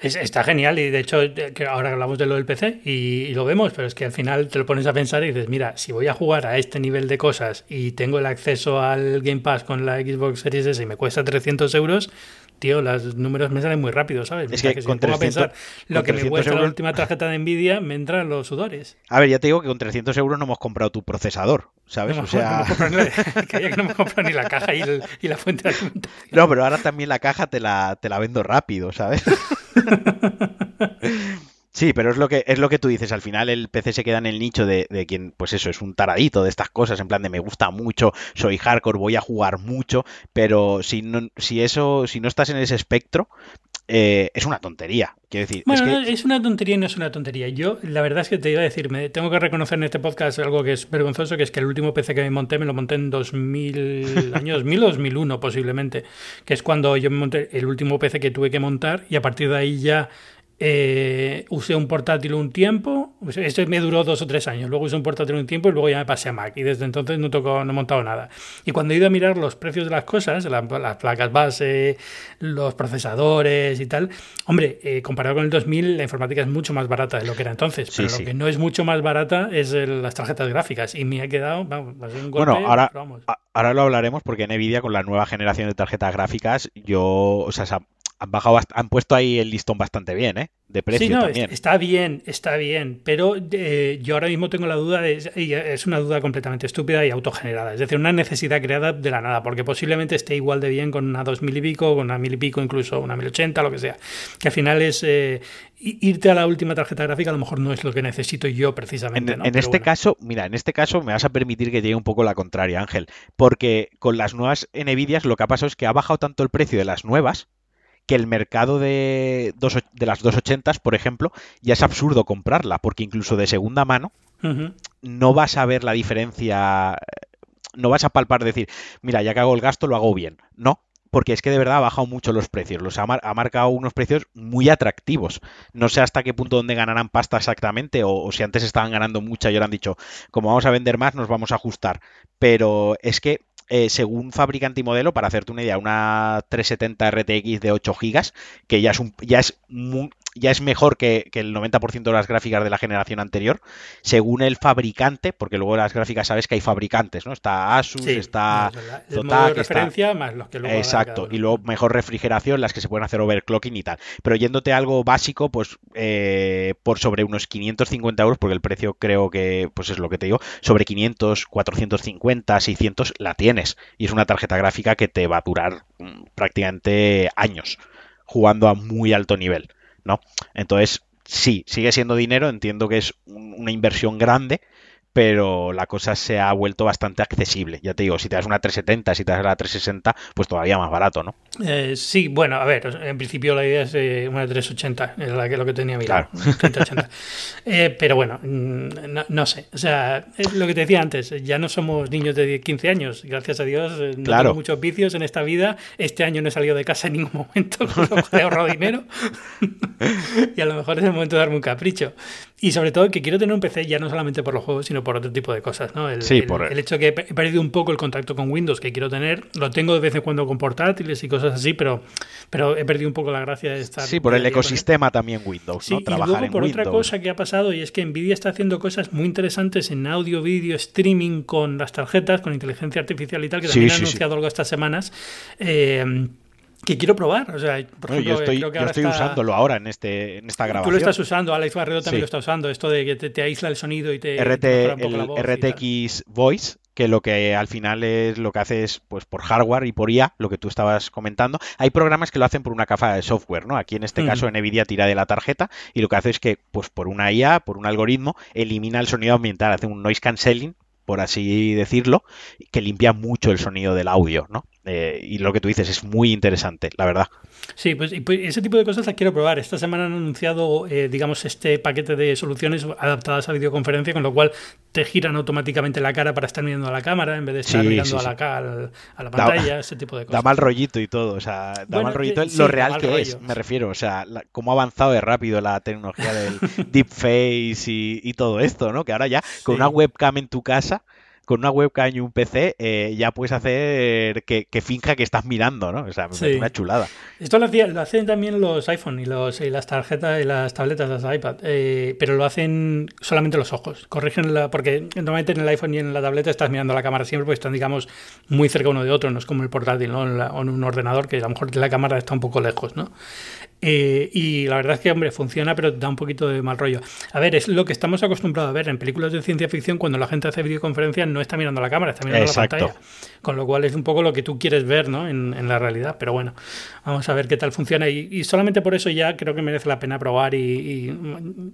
está genial y de hecho que ahora hablamos de lo del PC y, lo vemos, pero es que al final te lo pones a pensar y dices, mira, si voy a jugar a este nivel de cosas y tengo el acceso al Game Pass con la Xbox Series S y me cuesta 300 euros, tío, los números me salen muy rápido, ¿sabes? Es que, con 300, pensar lo que me cuesta la última tarjeta de Nvidia, me entran los sudores. A ver, ya te digo que con 300 euros no hemos comprado tu procesador, ¿sabes? o sea... que no hemos comprado ni la caja y, la fuente de alimentación. No, pero ahora también la caja te la, te la vendo rápido, ¿sabes? Sí, pero es lo que es lo que tú dices. Al final el PC se queda en el nicho de, quien, pues eso, es un taradito de estas cosas, en plan de me gusta mucho, soy hardcore, voy a jugar mucho, pero si no, si eso, si no estás en ese espectro, eh, es una tontería. Quiero decir, bueno, es, una tontería y no es una tontería. Yo, la verdad es que te iba a decir, me tengo que reconocer en este podcast algo que es vergonzoso, que es que el último PC que me monté, me lo monté en 2000, año 2000 o 2001 posiblemente, que es cuando yo me monté el último PC que tuve que montar y a partir de ahí ya eh, usé un portátil un tiempo, esto me duró dos o tres años, luego usé un portátil un tiempo y luego ya me pasé a Mac y desde entonces no, toco, no he montado nada. Y cuando he ido a mirar los precios de las cosas, las placas base, los procesadores y tal, hombre, eh, comparado con el 2000 la informática es mucho más barata de lo que era entonces, pero lo que no es mucho más barata es las tarjetas gráficas y me ha quedado, vamos, un golpe, bueno, ahora, ahora lo hablaremos porque en Nvidia con la nueva generación de tarjetas gráficas yo, o sea, han bajado, han puesto ahí el listón bastante bien, ¿eh? De precio sí, no, también. Está bien, está bien, pero eh, yo ahora mismo tengo la duda, de, y es una duda completamente estúpida y autogenerada, es decir, una necesidad creada de la nada, porque posiblemente esté igual de bien con una 2000 y pico, con una 1000 y pico, incluso una 1080, lo que sea, que al final es eh, irte a la última tarjeta gráfica a lo mejor no es lo que necesito yo precisamente. En, este caso, mira, en este caso me vas a permitir que llegue un poco la contraria, Ángel, porque con las nuevas Nvidias lo que ha pasado es que ha bajado tanto el precio de las nuevas, que el mercado de, de las 280, por ejemplo, ya es absurdo comprarla, porque incluso de segunda mano no vas a ver la diferencia, no vas a palpar decir, mira, ya que hago el gasto, lo hago bien. No, porque es que de verdad ha bajado mucho los precios. Los ha, marcado unos precios muy atractivos. No sé hasta qué punto donde ganarán pasta exactamente, o, o, si antes estaban ganando mucha y ahora han dicho, como vamos a vender más, nos vamos a ajustar. Pero es que eh, según fabricante y modelo, para hacerte una idea, una 370 RTX de 8 GB, que ya es, un, ya es ya es mejor que, el 90% de las gráficas de la generación anterior, según el fabricante, porque luego las gráficas sabes que hay fabricantes, ¿no? Está Asus, está Zotac, referencia más los que luego Exacto, y luego mejor refrigeración, las que se pueden hacer overclocking y tal. Pero yéndote a algo básico, pues eh, por sobre unos 550 euros, porque el precio creo que, pues es lo que te digo, sobre 500, 450, 600 la tienes. Y es una tarjeta gráfica que te va a durar mm, prácticamente años jugando a muy alto nivel. ¿No? Entonces, sí, sigue siendo dinero, entiendo que es una inversión grande, pero la cosa se ha vuelto bastante accesible. Ya te digo, si te das una 370, si te das la 360, pues todavía más barato, ¿no? Eh, sí, bueno, a ver, en principio la idea es eh, una 380, es la que, lo que tenía mirado, claro. eh, pero bueno, mm, no, sé, o sea, es lo que te decía antes, ya no somos niños de 15 años, gracias a Dios, eh, no tengo muchos vicios en esta vida, este año no he salido de casa en ningún momento, he ahorrado dinero y a lo mejor es el momento de darme un capricho. Y sobre todo que quiero tener un PC ya no solamente por los juegos, sino por otro tipo de cosas, ¿no? El, sí, por... el, hecho que he perdido un poco el contacto con Windows que quiero tener, lo tengo de vez en cuando con portátiles y cosas así, pero, pero he perdido un poco la gracia de estar... Sí, por el ecosistema también Windows, sí, Y luego por otra cosa que ha pasado y es que Nvidia está haciendo cosas muy interesantes en audio, vídeo, streaming con las tarjetas, con inteligencia artificial y tal, que también ha anunciado algo estas semanas. Eh, que quiero probar. O sea, por ejemplo, yo estoy, yo estoy usándolo ahora en, este, en esta grabación. Tú lo estás usando, Alex Barredo también lo está usando, esto de que te, aísla el sonido y te... RT, el RTX Voice, que lo que al final es lo que hace es, pues por hardware y por IA, lo que tú estabas comentando. Hay programas que lo hacen por una caja de software, ¿no? Aquí en este caso Nvidia tira de la tarjeta y lo que hace es que, pues por una IA, por un algoritmo, elimina el sonido ambiental, hace un noise cancelling por así decirlo, que limpia mucho el sonido del audio, ¿no? Eh, y lo que tú dices es muy interesante, la verdad. Sí, pues, pues, ese tipo de cosas las quiero probar. Esta semana han anunciado, eh, digamos, este paquete de soluciones adaptadas a videoconferencia, con lo cual te giran automáticamente la cara para estar mirando a la cámara en vez de estar mirando a, la, a, la pantalla, ese tipo de cosas. Da mal rollito y todo, o sea, da mal rollito lo real que es, me refiero, o sea, cómo ha avanzado de rápido la tecnología del deepface y, y todo esto, ¿no? Que ahora ya con una webcam en tu casa con una webcam y un PC eh, ya puedes hacer que, finja que estás mirando, ¿no? O sea, me una chulada. Esto lo, hacen también los iPhone y, los, y las tarjetas y las tabletas, las iPad, eh, pero lo hacen solamente los ojos. Corrigen la, porque normalmente en el iPhone y en la tableta estás mirando la cámara siempre porque están, digamos, muy cerca uno de otro, no es como el portátil, ¿no? o en un ordenador que a lo mejor la cámara está un poco lejos, ¿no? Eh, y la verdad es que, hombre, funciona, pero da un poquito de mal rollo. A ver, es lo que estamos acostumbrados a ver en películas de ciencia ficción cuando la gente hace videoconferencias, no está mirando la cámara, está mirando la pantalla. Con lo cual es un poco lo que tú quieres ver ¿no? en, la realidad. Pero bueno, vamos a ver qué tal funciona. Y, solamente por eso ya creo que merece la pena probar y,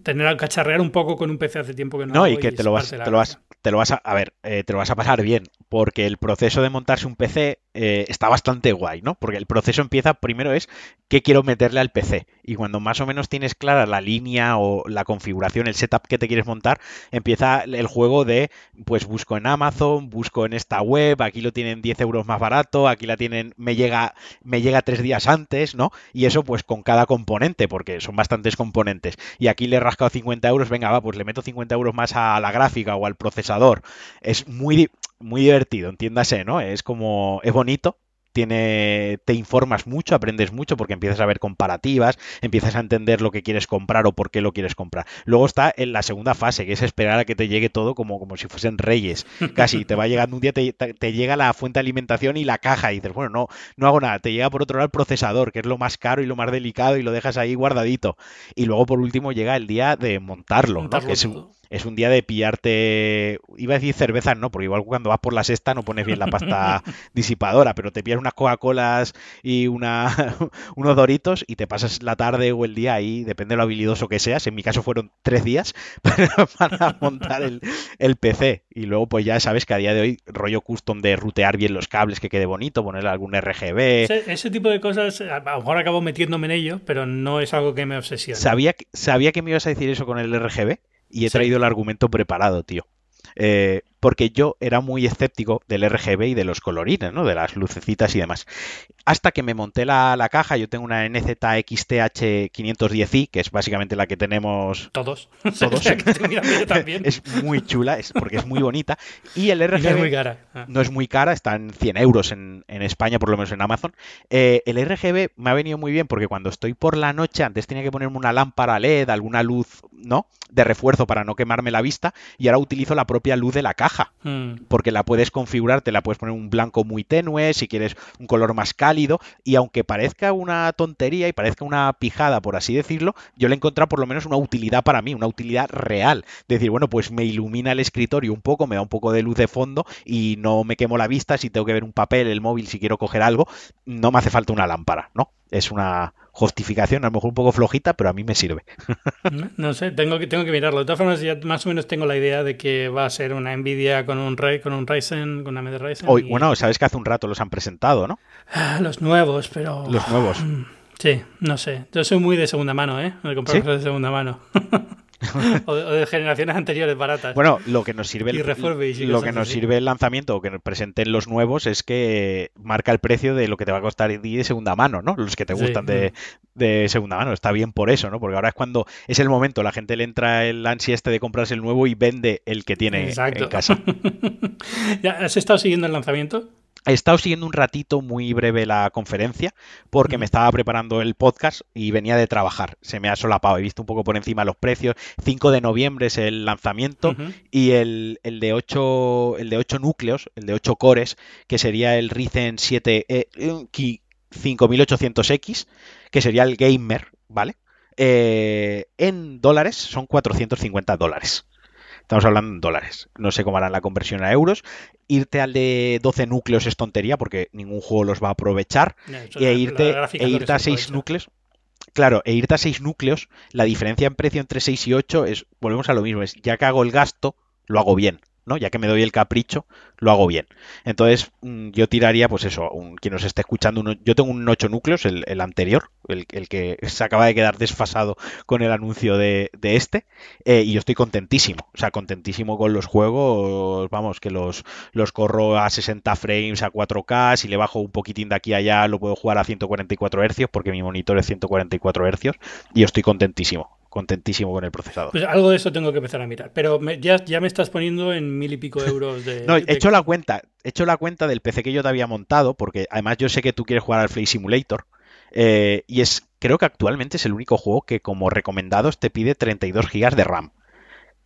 tener al cacharrear un poco con un PC hace tiempo que no. No, y que te lo, vas, te lo, vas, te lo vas a. A ver, eh, te lo vas a pasar bien, porque el proceso de montarse un PC eh, está bastante guay, ¿no? Porque el proceso empieza, primero es qué quiero meterle al PC. Y cuando más o menos tienes clara la línea o la configuración, el setup que te quieres montar, empieza el juego de, pues busco en Amazon, busco en esta web, aquí lo tienen 10 euros más barato, aquí la tienen, me llega, me llega tres días antes, ¿no? Y eso pues con cada componente, porque son bastantes componentes. Y aquí le he rascado 50 euros, venga, va, pues le meto 50 euros más a la gráfica o al procesador. Es muy, muy divertido, entiéndase, ¿no? Es como, es bonito, tiene, te informas mucho, aprendes mucho porque empiezas a ver comparativas, empiezas a entender lo que quieres comprar o por qué lo quieres comprar. Luego está en la segunda fase, que es esperar a que te llegue todo como, como si fuesen reyes. Casi te va llegando un día, te, te, llega la fuente de alimentación y la caja y dices, bueno, no, no hago nada. Te llega por otro lado el procesador, que es lo más caro y lo más delicado y lo dejas ahí guardadito. Y luego por último llega el día de montarlo, ¿no? es, es un día de pillarte, iba a decir cervezas, no, porque igual cuando vas por la sexta no pones bien la pasta disipadora, pero te pillas unas Coca-Colas y una, unos Doritos y te pasas la tarde o el día ahí, depende de lo habilidoso que seas, en mi caso fueron tres días para, montar el, el, PC y luego pues ya sabes que a día de hoy rollo custom de rutear bien los cables, que quede bonito, ponerle algún RGB. Ese, tipo de cosas, a lo mejor acabo metiéndome en ello, pero no es algo que me obsesione. Sabía, sabía que me ibas a decir eso con el RGB y he traído el argumento preparado, tío. Eh, porque yo era muy escéptico del RGB y de los colorines, ¿no? De las lucecitas y demás. Hasta que me monté la, caja, yo tengo una NZXTH 510i, que es básicamente la que tenemos todos. Todos. es muy chula, es, porque es muy bonita. Y el RGB no es muy cara. Ah. No es muy cara, está en 100 euros en, España, por lo menos en Amazon. Eh, el RGB me ha venido muy bien porque cuando estoy por la noche, antes tenía que ponerme una lámpara LED, alguna luz, ¿no? De refuerzo para no quemarme la vista, y ahora utilizo la propia luz de la caja Hmm. porque la puedes configurar, te la puedes poner un blanco muy tenue, si quieres un color más cálido, y aunque parezca una tontería y parezca una pijada, por así decirlo, yo le he encontrado por lo menos una utilidad para mí, una utilidad real. Decir, bueno, pues me ilumina el escritorio un poco, me da un poco de luz de fondo y no me quemo la vista si tengo que ver un papel, el móvil, si quiero coger algo, no me hace falta una lámpara, ¿no? Es una, justificación, a lo mejor un poco flojita, pero a mí me sirve. no, sé, tengo que, tengo que mirarlo. De todas formas, ya más o menos tengo la idea de que va a ser una Nvidia con un, con un Ryzen, con una media Ryzen. Hoy, Bueno, sabes que hace un rato los han presentado, ¿no? Ah, los nuevos, pero... Los nuevos. Mm, sí, no sé. Yo soy muy de segunda mano, ¿eh? Cosas de segunda mano. o, de, generaciones anteriores baratas. Bueno, lo que nos sirve el, lo que nos sirve el lanzamiento o que nos presenten los nuevos es que marca el precio de lo que te va a costar de segunda mano, ¿no? Los que te gustan de, de, segunda mano. Está bien por eso, ¿no? Porque ahora es cuando es el momento, la gente le entra el ansia este de comprarse el nuevo y vende el que tiene en casa. ¿Has estado siguiendo el lanzamiento? He estado siguiendo un ratito muy breve la conferencia porque me estaba preparando el podcast y venía de trabajar. Se me ha solapado. He visto un poco por encima los precios. 5 de noviembre es el lanzamiento y el, de 8, el de 8 núcleos, el de 8 cores, que sería el Ryzen 7 eh, 5800X, que sería el gamer, ¿vale? Eh, en dólares son 450 dólares. Estamos hablando en dólares. No sé cómo harán la conversión a euros. Irte al de 12 núcleos es tontería porque ningún juego los va a aprovechar. e irte, e irte a 6 núcleos. Claro, e irte a 6 núcleos, la diferencia en precio entre 6 y 8 es, volvemos a lo mismo, es ya que hago el gasto, lo hago bien ¿no? Ya que me doy el capricho, lo hago bien. Entonces, mm, yo tiraría, pues eso, un, quien nos esté escuchando, yo tengo un 8 núcleos, el, anterior, el, que se acaba de quedar desfasado con el anuncio de, este, eh, y yo estoy contentísimo, o sea, contentísimo con los juegos, vamos, que los, los corro a 60 frames, a 4K, si le bajo un poquitín de aquí a allá, lo puedo jugar a 144 Hz, porque mi monitor es 144 Hz, y yo estoy contentísimo contentísimo con el procesador. Pues algo de eso tengo que empezar a mirar. Pero ya, ya me estás poniendo en mil y pico euros de. no, he hecho la cuenta. He hecho la cuenta del PC que yo te había montado, porque además yo sé que tú quieres jugar al Flight Simulator. Eh, y es, creo que actualmente es el único juego que como recomendados te pide 32 GB de RAM.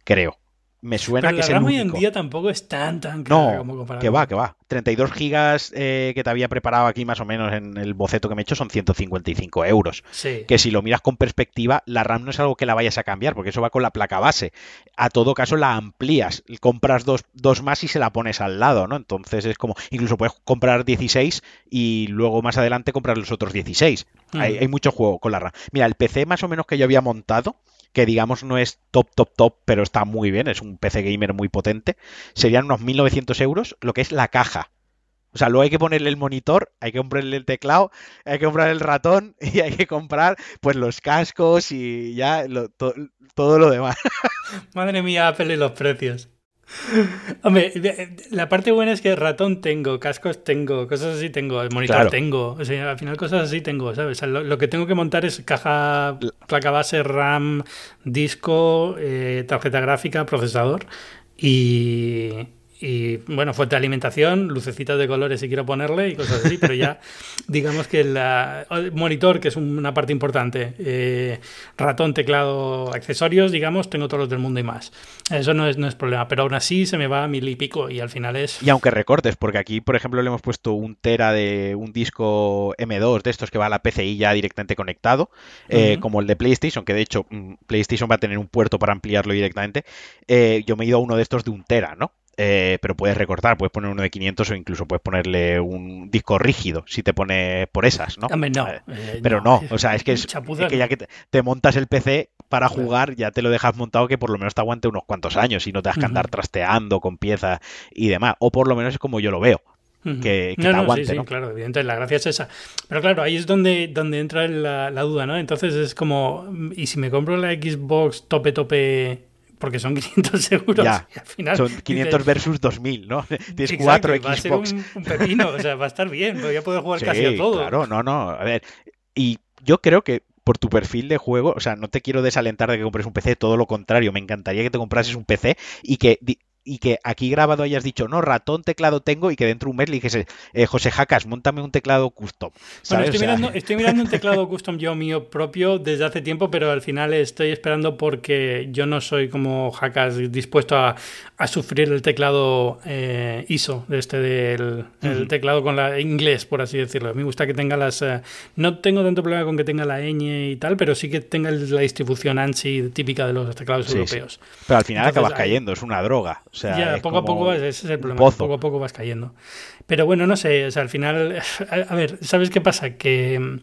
Creo me suena que la es RAM el hoy en día tampoco es tan tan cara no, que va, que va. 32 gigas eh, que te había preparado aquí más o menos en el boceto que me he hecho son 155 euros. Sí. Que si lo miras con perspectiva, la RAM no es algo que la vayas a cambiar, porque eso va con la placa base. A todo caso la amplías, compras dos, dos más y se la pones al lado, ¿no? Entonces es como, incluso puedes comprar 16 y luego más adelante comprar los otros 16. Hay, mm. hay mucho juego con la RAM. Mira, el PC más o menos que yo había montado que digamos no es top, top, top, pero está muy bien, es un PC gamer muy potente, serían unos 1.900 euros lo que es la caja. O sea, luego hay que ponerle el monitor, hay que comprarle el teclado, hay que comprar el ratón y hay que comprar pues los cascos y ya todo lo demás. Madre mía, Apple y los precios. Hombre, la parte buena es que ratón tengo, cascos tengo, cosas así tengo, monitor tengo. O sea, al final cosas así tengo, ¿sabes? lo, que tengo que montar es caja, placa base, RAM, disco, eh, tarjeta gráfica, procesador y, y bueno, fuente de alimentación, lucecitas de colores si quiero ponerle y cosas así, pero ya digamos que el monitor, que es una parte importante, eh, ratón, teclado, accesorios, digamos, tengo todos los del mundo y más. Eso no es, no es problema, pero aún así se me va a mil y pico y al final es... Y aunque recortes, porque aquí, por ejemplo, le hemos puesto un tera de un disco M2 de estos que va a la PCI ya directamente conectado, eh, como el de PlayStation, que de hecho mm, PlayStation va a tener un puerto para ampliarlo directamente, eh, yo me he ido a uno de estos de un tera, ¿no? Eh, pero puedes recortar, puedes poner uno de 500 o incluso puedes ponerle un disco rígido si te pone por esas, ¿no? no, eh, pero no, o sea, es que, es, que ya que te, montas el PC para jugar, ya te lo dejas montado que por lo menos te aguante unos cuantos años y no te vas que andar trasteando con piezas y demás, o por lo menos es como yo lo veo. Que, te aguante, sí, sí, claro, evidentemente la gracia es esa. Pero claro, ahí es donde, donde entra la, la duda, ¿no? Entonces es como, ¿y si me compro la Xbox tope tope porque son 500 euros. Ya, y al final, son 500 versus 2000, ¿no? Tienes cuatro Xbox. Va a ser un, pepino, o sea, va a estar bien, voy a poder jugar casi a todo. Claro, no, no. A ver, y yo creo que por tu perfil de juego, o sea, no te quiero desalentar de que compres un PC, todo lo contrario, me encantaría que te comprases un PC y que y que aquí grabado hayas dicho, no, ratón, teclado tengo, y que dentro de un mes le dijese, eh, José Jacas, montame un teclado custom. Bueno, estoy, mirando, estoy mirando un teclado custom yo mío propio desde hace tiempo, pero al final estoy esperando porque yo no soy como Jacas dispuesto a, sufrir el teclado eh, ISO, este del el teclado con la inglés, por así decirlo. Me gusta que tenga las... Eh, no tengo tanto problema con que tenga la ñ y tal, pero sí que tenga la distribución ANSI típica de los teclados europeos. Pero al final acabas cayendo, es una droga ya, poco a poco, ese es el problema, poco a poco vas cayendo. Pero bueno, no sé, o sea, al final, a, ver, ¿sabes qué pasa? Que,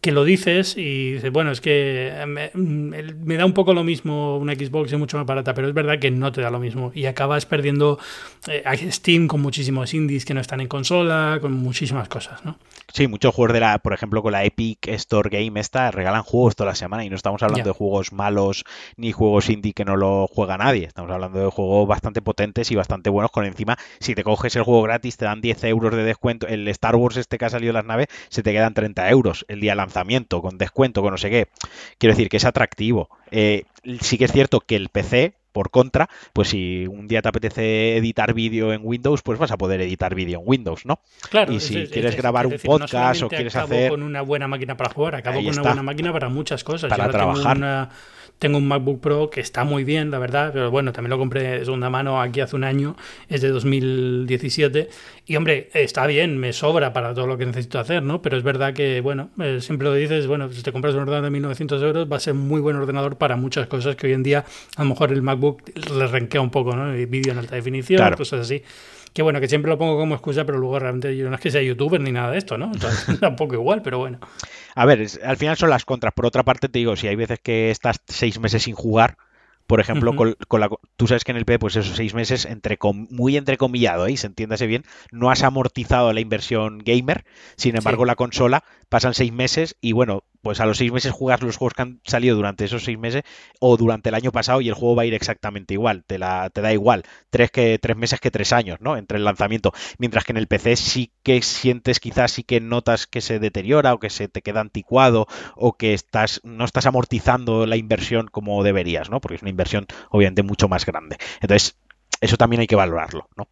que lo dices y dices, bueno, es que me, da un poco lo mismo una Xbox es mucho más barata, pero es verdad que no te da lo mismo y acabas perdiendo eh, Steam con muchísimos indies que no están en consola, con muchísimas cosas, ¿no? Sí, muchos juegos de la, por ejemplo, con la Epic Store Game esta, regalan juegos toda la semana y no estamos hablando de juegos malos ni juegos indie que no lo juega nadie. Estamos hablando de juegos bastante potentes y bastante buenos con encima, si te coges el juego gratis te dan 10 euros de descuento. El Star Wars este que ha salido las naves se te quedan 30 euros el día de lanzamiento, con descuento, con no sé qué. Quiero decir que es atractivo. Eh, sí que es cierto que el PC por contra, pues si un día te apetece editar vídeo en Windows, pues vas a poder editar vídeo en Windows, ¿no? Claro. Y si quieres grabar un podcast o quieres hacer... con una buena máquina para jugar, acabo con una buena máquina para muchas cosas. Para trabajar. Tengo un MacBook Pro que está muy bien, la verdad, pero bueno, también lo compré de segunda mano aquí hace un año, es de 2017. Y hombre, está bien, me sobra para todo lo que necesito hacer, ¿no? Pero es verdad que, bueno, eh, siempre lo dices, bueno, si te compras un ordenador de 1900 euros, va a ser muy buen ordenador para muchas cosas que hoy en día a lo mejor el MacBook le renquea un poco, ¿no? Vídeo en alta definición, cosas así. Que bueno, que siempre lo pongo como excusa, pero luego realmente yo no es que sea youtuber ni nada de esto, ¿no? Entonces, tampoco igual, pero bueno. A ver, al final son las contras. Por otra parte, te digo, si hay veces que estás seis meses sin jugar, por ejemplo, con, la, tú sabes que en el P, pues esos seis meses, entre muy entrecomillado, ¿eh? se entiéndase bien, no has amortizado la inversión gamer, sin embargo la consola pasan seis meses y bueno, pues a los seis meses jugar los juegos que han salido durante esos seis meses o durante el año pasado y el juego va a ir exactamente igual, te, la, te da igual, tres, que, tres meses que tres años, ¿no? Entre el lanzamiento, mientras que en el PC sí que sientes quizás, sí que notas que se deteriora o que se te queda anticuado o que estás, no estás amortizando la inversión como deberías, ¿no? Porque es una inversión obviamente mucho más grande. Entonces, eso también hay que valorarlo, ¿no?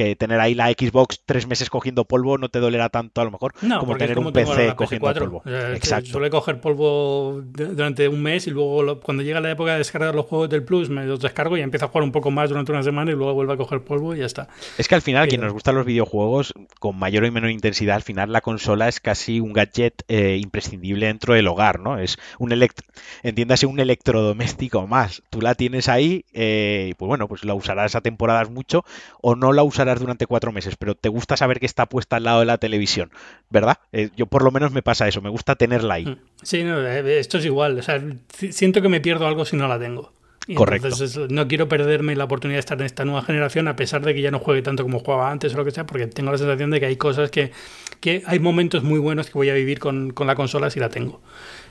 Que tener ahí la Xbox tres meses cogiendo polvo no te dolerá tanto a lo mejor como tener un PC cogiendo polvo. Exacto. Suele coger polvo durante un mes y luego cuando llega la época de descargar los juegos del Plus me los descargo y empiezo a jugar un poco más durante una semana y luego vuelvo a coger polvo y ya está. Es que al final, quien nos gustan los videojuegos con mayor o menor intensidad, al final la consola es casi un gadget eh, imprescindible dentro del hogar, ¿no? Es un electro, entiéndase un electrodoméstico más. Tú la tienes ahí, eh, pues bueno, pues la usarás a temporadas mucho o no la usarás durante cuatro meses, pero te gusta saber que está puesta al lado de la televisión, ¿verdad? Eh, yo por lo menos me pasa eso, me gusta tenerla ahí. Mm. Sí, no, eh, esto es igual, o sea, siento que me pierdo algo si no la tengo. Correcto. Entonces no quiero perderme la oportunidad de estar en esta nueva generación a pesar de que ya no juegue tanto como jugaba antes o lo que sea, porque tengo la sensación de que hay cosas que, que hay momentos muy buenos que voy a vivir con, con la consola si la tengo.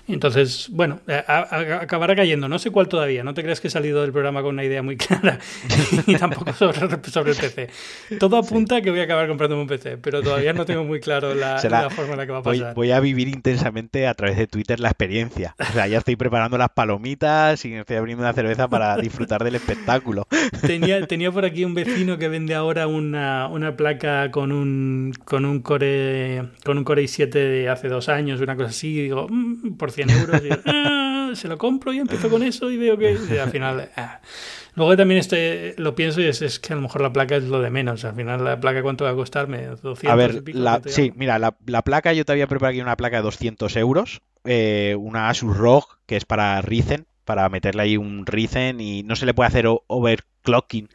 Entonces, bueno, acabará cayendo. No sé cuál todavía. No te creas que he salido del programa con una idea muy clara y tampoco sobre, sobre, el PC. Todo apunta a que voy a acabar comprándome un PC, pero todavía no tengo muy claro la, forma en la que va a pasar. Voy, a vivir intensamente a través de Twitter la experiencia. O sea, ya estoy preparando las palomitas y estoy abriendo una cerveza para disfrutar del espectáculo. Tenía, tenía por aquí un vecino que vende ahora una, una placa con un, con un Core con un Core i7 de hace dos años, una cosa así. Y digo, mm, por 100 euros, ah, se lo compro y empiezo con eso y veo que al final... Ah. Luego también este, lo pienso y es, que a lo mejor la placa es lo de menos. Al final la placa cuánto va a costarme, 200 A ver, sí, mira, la, placa yo te había preparado aquí una placa de 200 euros, eh, una Asus ROG que es para Ryzen, para meterle ahí un Ryzen y no se le puede hacer overclocking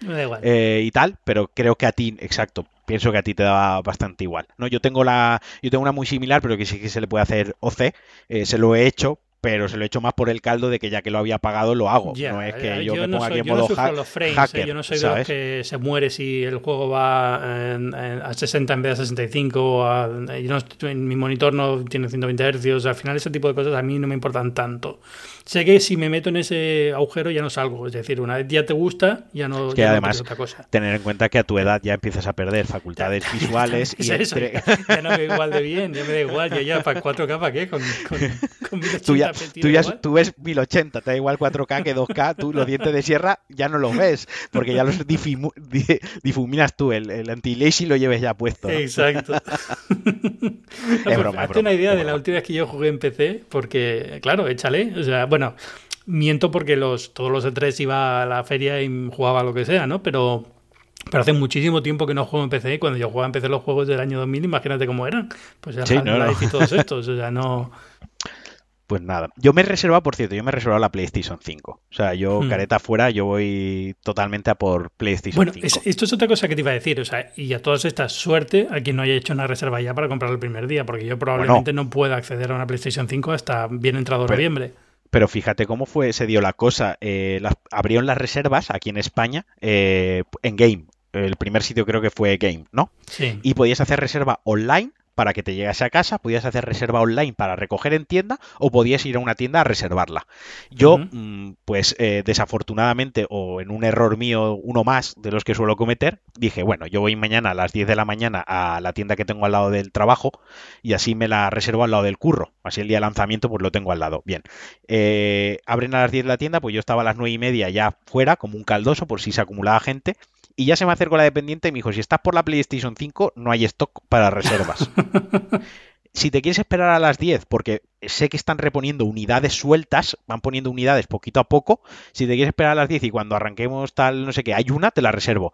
eh, y tal, pero creo que a ti, exacto, pienso que a ti te da bastante igual. ¿no? Yo tengo la, yo tengo una muy similar, pero que sí que se le puede hacer OC. Eh, se lo he hecho, pero se lo he hecho más por el caldo de que ya que lo había pagado lo hago. no es que yo, me ponga aquí en modo hacker. yo no soy de los que se muere si el juego va a 60 en vez de 65. O a, en mi monitor no tiene 120 Hz. Al final ese tipo de cosas a mí no me importan tanto. Sé que si me meto en ese agujero ya no salgo. Es decir, una vez ya te gusta, ya no, es que además, otra cosa. Tener en cuenta que a tu edad ya empiezas a perder facultades visuales. y eso, ya, no me igual de bien, ya me da igual. Yo ya para 4K, ¿para qué? Con, con, con tú, ya, tú, ves 1080, te da igual 4K que 2K, tú los dientes de sierra ya no los ves, porque ya los difuminas tú, el, el anti-lazy lo lleves ya puesto. Exacto. es broma, Hazte una idea de la última vez que yo jugué en PC, porque, claro, échale, o sea, bueno, miento porque los, todos los E3 iba a la feria y jugaba lo que sea, ¿no? Pero pero hace muchísimo tiempo que no juego en PC y cuando yo jugaba en PC los juegos del año 2000, imagínate cómo eran. Pues ya sí, no, y todos estos, o sea, no... Pues nada, yo me he reservado, por cierto, yo me he reservado la PlayStation 5. O sea, yo hmm. careta fuera, yo voy totalmente a por PlayStation 5. Bueno, esto es otra cosa que te iba a decir, o sea, y a todas estas, suerte a quien no haya hecho una reserva ya para comprar el primer día, porque yo probablemente no pueda acceder a una PlayStation 5 hasta bien entrado noviembre. Pero fíjate cómo fue, se dio la cosa. Eh, abrieron las reservas aquí en España eh, en Game. El primer sitio creo que fue Game, ¿no? Sí. Y podías hacer reserva online para que te llegase a casa, podías hacer reserva online para recoger en tienda o podías ir a una tienda a reservarla. Yo, mm, pues eh, desafortunadamente o en un error mío, uno más de los que suelo cometer, dije, bueno, yo voy mañana a las 10 de la mañana a la tienda que tengo al lado del trabajo y así me la reservo al lado del curro. Así el día de lanzamiento pues lo tengo al lado. Bien, eh, abren a las 10 de la tienda, pues yo estaba a las 9 y media ya fuera como un caldoso por si se acumulaba gente y ya se me acercó la dependiente y me dijo, si estás por la PlayStation 5, no hay stock para reservas. si te quieres esperar a las 10, porque sé que están reponiendo unidades sueltas, van poniendo unidades poquito a poco, si te quieres esperar a las 10 y cuando arranquemos tal, no sé qué, hay una, te la reservo.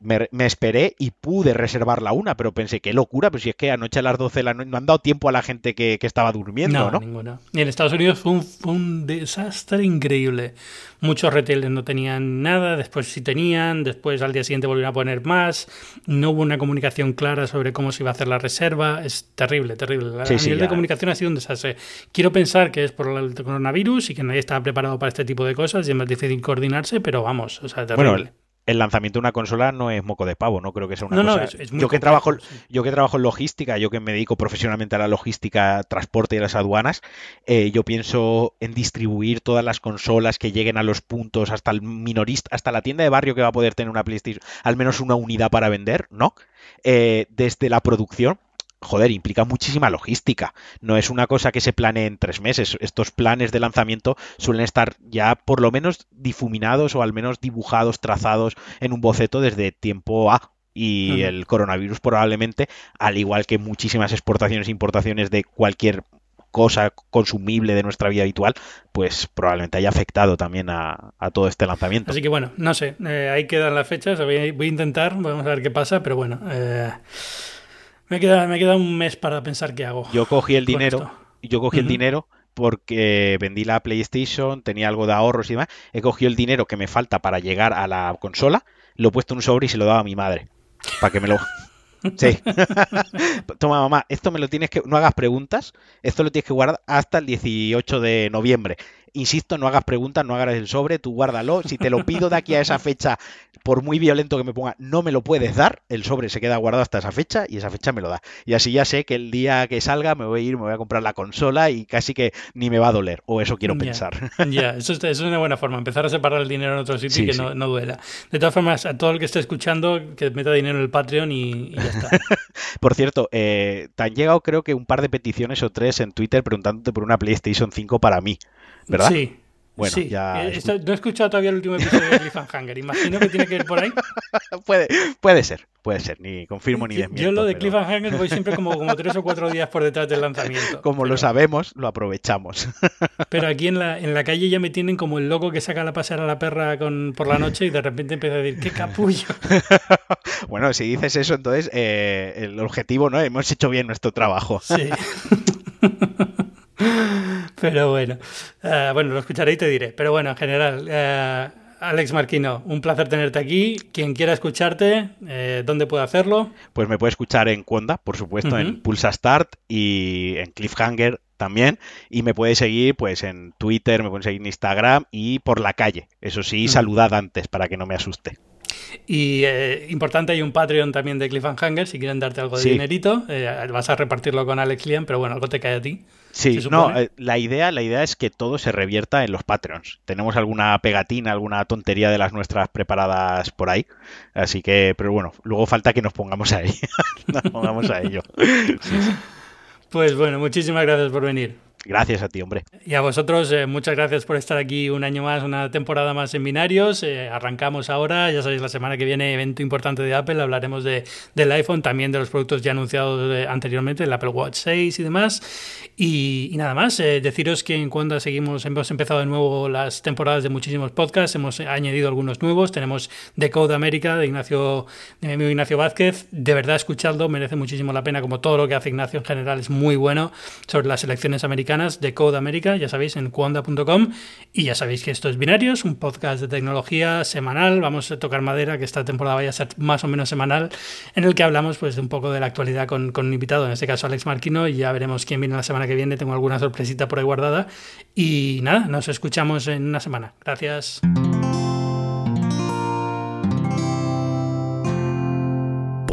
Me, esperé y pude reservar la una, pero pensé, qué locura, pero si es que anoche a las 12 la no han dado tiempo a la gente que, estaba durmiendo, ¿no? Ninguna. Y en Estados Unidos fue un, desastre increíble. Muchos retailers no tenían nada, después sí tenían, después al día siguiente volvieron a poner más, no hubo una comunicación clara sobre cómo se iba a hacer la reserva, es terrible, terrible. a nivel de comunicación ha sido un desastre. Quiero pensar que es por el coronavirus y que nadie estaba preparado para este tipo de cosas y es más difícil coordinarse, pero vamos, o sea, terrible el lanzamiento de una consola no es moco de pavo, no creo que sea una cosa. yo que trabajo, yo que trabajo en logística, yo que me dedico profesionalmente a la logística, transporte y a las aduanas, eh, yo pienso en distribuir todas las consolas que lleguen a los puntos hasta el minorista, hasta la tienda de barrio que va a poder tener una PlayStation, al menos una unidad para vender, ¿no? Eh, desde la producción joder, implica muchísima logística. No es una cosa que se planee en tres meses. Estos planes de lanzamiento suelen estar ya por lo menos difuminados o al menos dibujados, trazados en un boceto desde tiempo A. Y el coronavirus probablemente, al igual que muchísimas exportaciones e importaciones de cualquier cosa consumible de nuestra vida habitual, pues probablemente haya afectado también a, todo este lanzamiento. Así que bueno, no sé, eh, ahí quedan las fechas, voy a, intentar, vamos a ver qué pasa, pero bueno, eh, me queda, me queda un mes para pensar qué hago. Yo cogí el dinero, yo cogí el dinero porque vendí la PlayStation, tenía algo de ahorros y demás. He cogido el dinero que me falta para llegar a la consola, lo he puesto en un sobre y se lo daba a mi madre. Para que me lo. Sí. Toma, mamá, esto me lo tienes que. No hagas preguntas. Esto lo tienes que guardar hasta el 18 de noviembre insisto, no hagas preguntas, no hagas el sobre, tú guárdalo. Si te lo pido de aquí a esa fecha, por muy violento que me ponga, no me lo puedes dar, el sobre se queda guardado hasta esa fecha y esa fecha me lo da. Y así ya sé que el día que salga me voy a ir, me voy a comprar la consola y casi que ni me va a doler, o eso quiero pensar. Ya, eso, es una buena forma, empezar a separar el dinero en otro sitio y que no, no, duela. De todas formas, a todo el que esté escuchando, que meta dinero en el Patreon y, ya está. por cierto, eh, te han llegado creo que un par de peticiones o tres en Twitter preguntándote por una PlayStation 5 para mí. ¿Verdad? Sí. Bueno, ya. Eh, no he escuchado todavía el último episodio de Cliffhanger. Imagino que tiene que ir por ahí. puede, puede ser, puede ser. Ni confirmo ni desmiento. Yo lo de Cliffhanger voy siempre como, como tres o cuatro días por detrás del lanzamiento. Como lo sabemos, lo aprovechamos. pero aquí en la, en la calle ya me tienen como el loco que saca la pasar a la perra con, por la noche y de repente empieza a decir, ¡qué capullo! bueno, si dices eso, entonces eh, el objetivo, ¿no? Hemos hecho bien nuestro trabajo. Sí. Pero bueno, eh, bueno, lo escucharé y te diré. Pero bueno, en general, eh, Alex Marquino, un placer tenerte aquí. Quien quiera escucharte, eh, ¿dónde puede hacerlo? Pues me puede escuchar en Cuonda, por supuesto, en Pulsa Start y en Cliffhanger también. Y me puede seguir pues en Twitter, me puede seguir en Instagram y por la calle. Eso sí, saludad antes para que no me asuste. Y eh, importante, hay un Patreon también de Cliffhanger, si quieren darte algo de dinerito. Eh, vas a repartirlo con Alex Lian, pero bueno, algo te cae a ti. Sí, no, eh, la idea, la idea es que todo se revierta en los Patreons. Tenemos alguna pegatina, alguna tontería de las nuestras preparadas por ahí. Así que, pero bueno, luego falta que nos pongamos ahí. nos pongamos a ello. Pues bueno, muchísimas gracias por venir. Gracias a ti, hombre. Y a vosotros, eh, muchas gracias por estar aquí un año más, una temporada más en binarios. Eh, arrancamos ahora, ya sabéis, la semana que viene, evento importante de Apple. Hablaremos de, del iPhone, también de los productos ya anunciados eh, anteriormente, el Apple Watch 6 y demás. Y, nada más, deciros que en cuando seguimos, hemos empezado de nuevo las temporadas de muchísimos podcasts, hemos añadido algunos nuevos. Tenemos The Code América de Ignacio, de mi amigo Ignacio Vázquez. De verdad, escuchadlo, merece muchísimo la pena, como todo lo que hace Ignacio en general es muy bueno sobre las elecciones americanas de Code América, ya sabéis, en cuanda.com. Y ya sabéis que esto es Binarios, un podcast de tecnología semanal. Vamos a tocar madera, que esta temporada vaya a ser más o menos semanal, en el que hablamos pues, de un poco de la actualidad con, con un invitado, en este caso Alex Marquino, y ya veremos quién viene la semana que viene. Tengo alguna sorpresita por ahí guardada. Y nada, nos escuchamos en una semana. Gracias.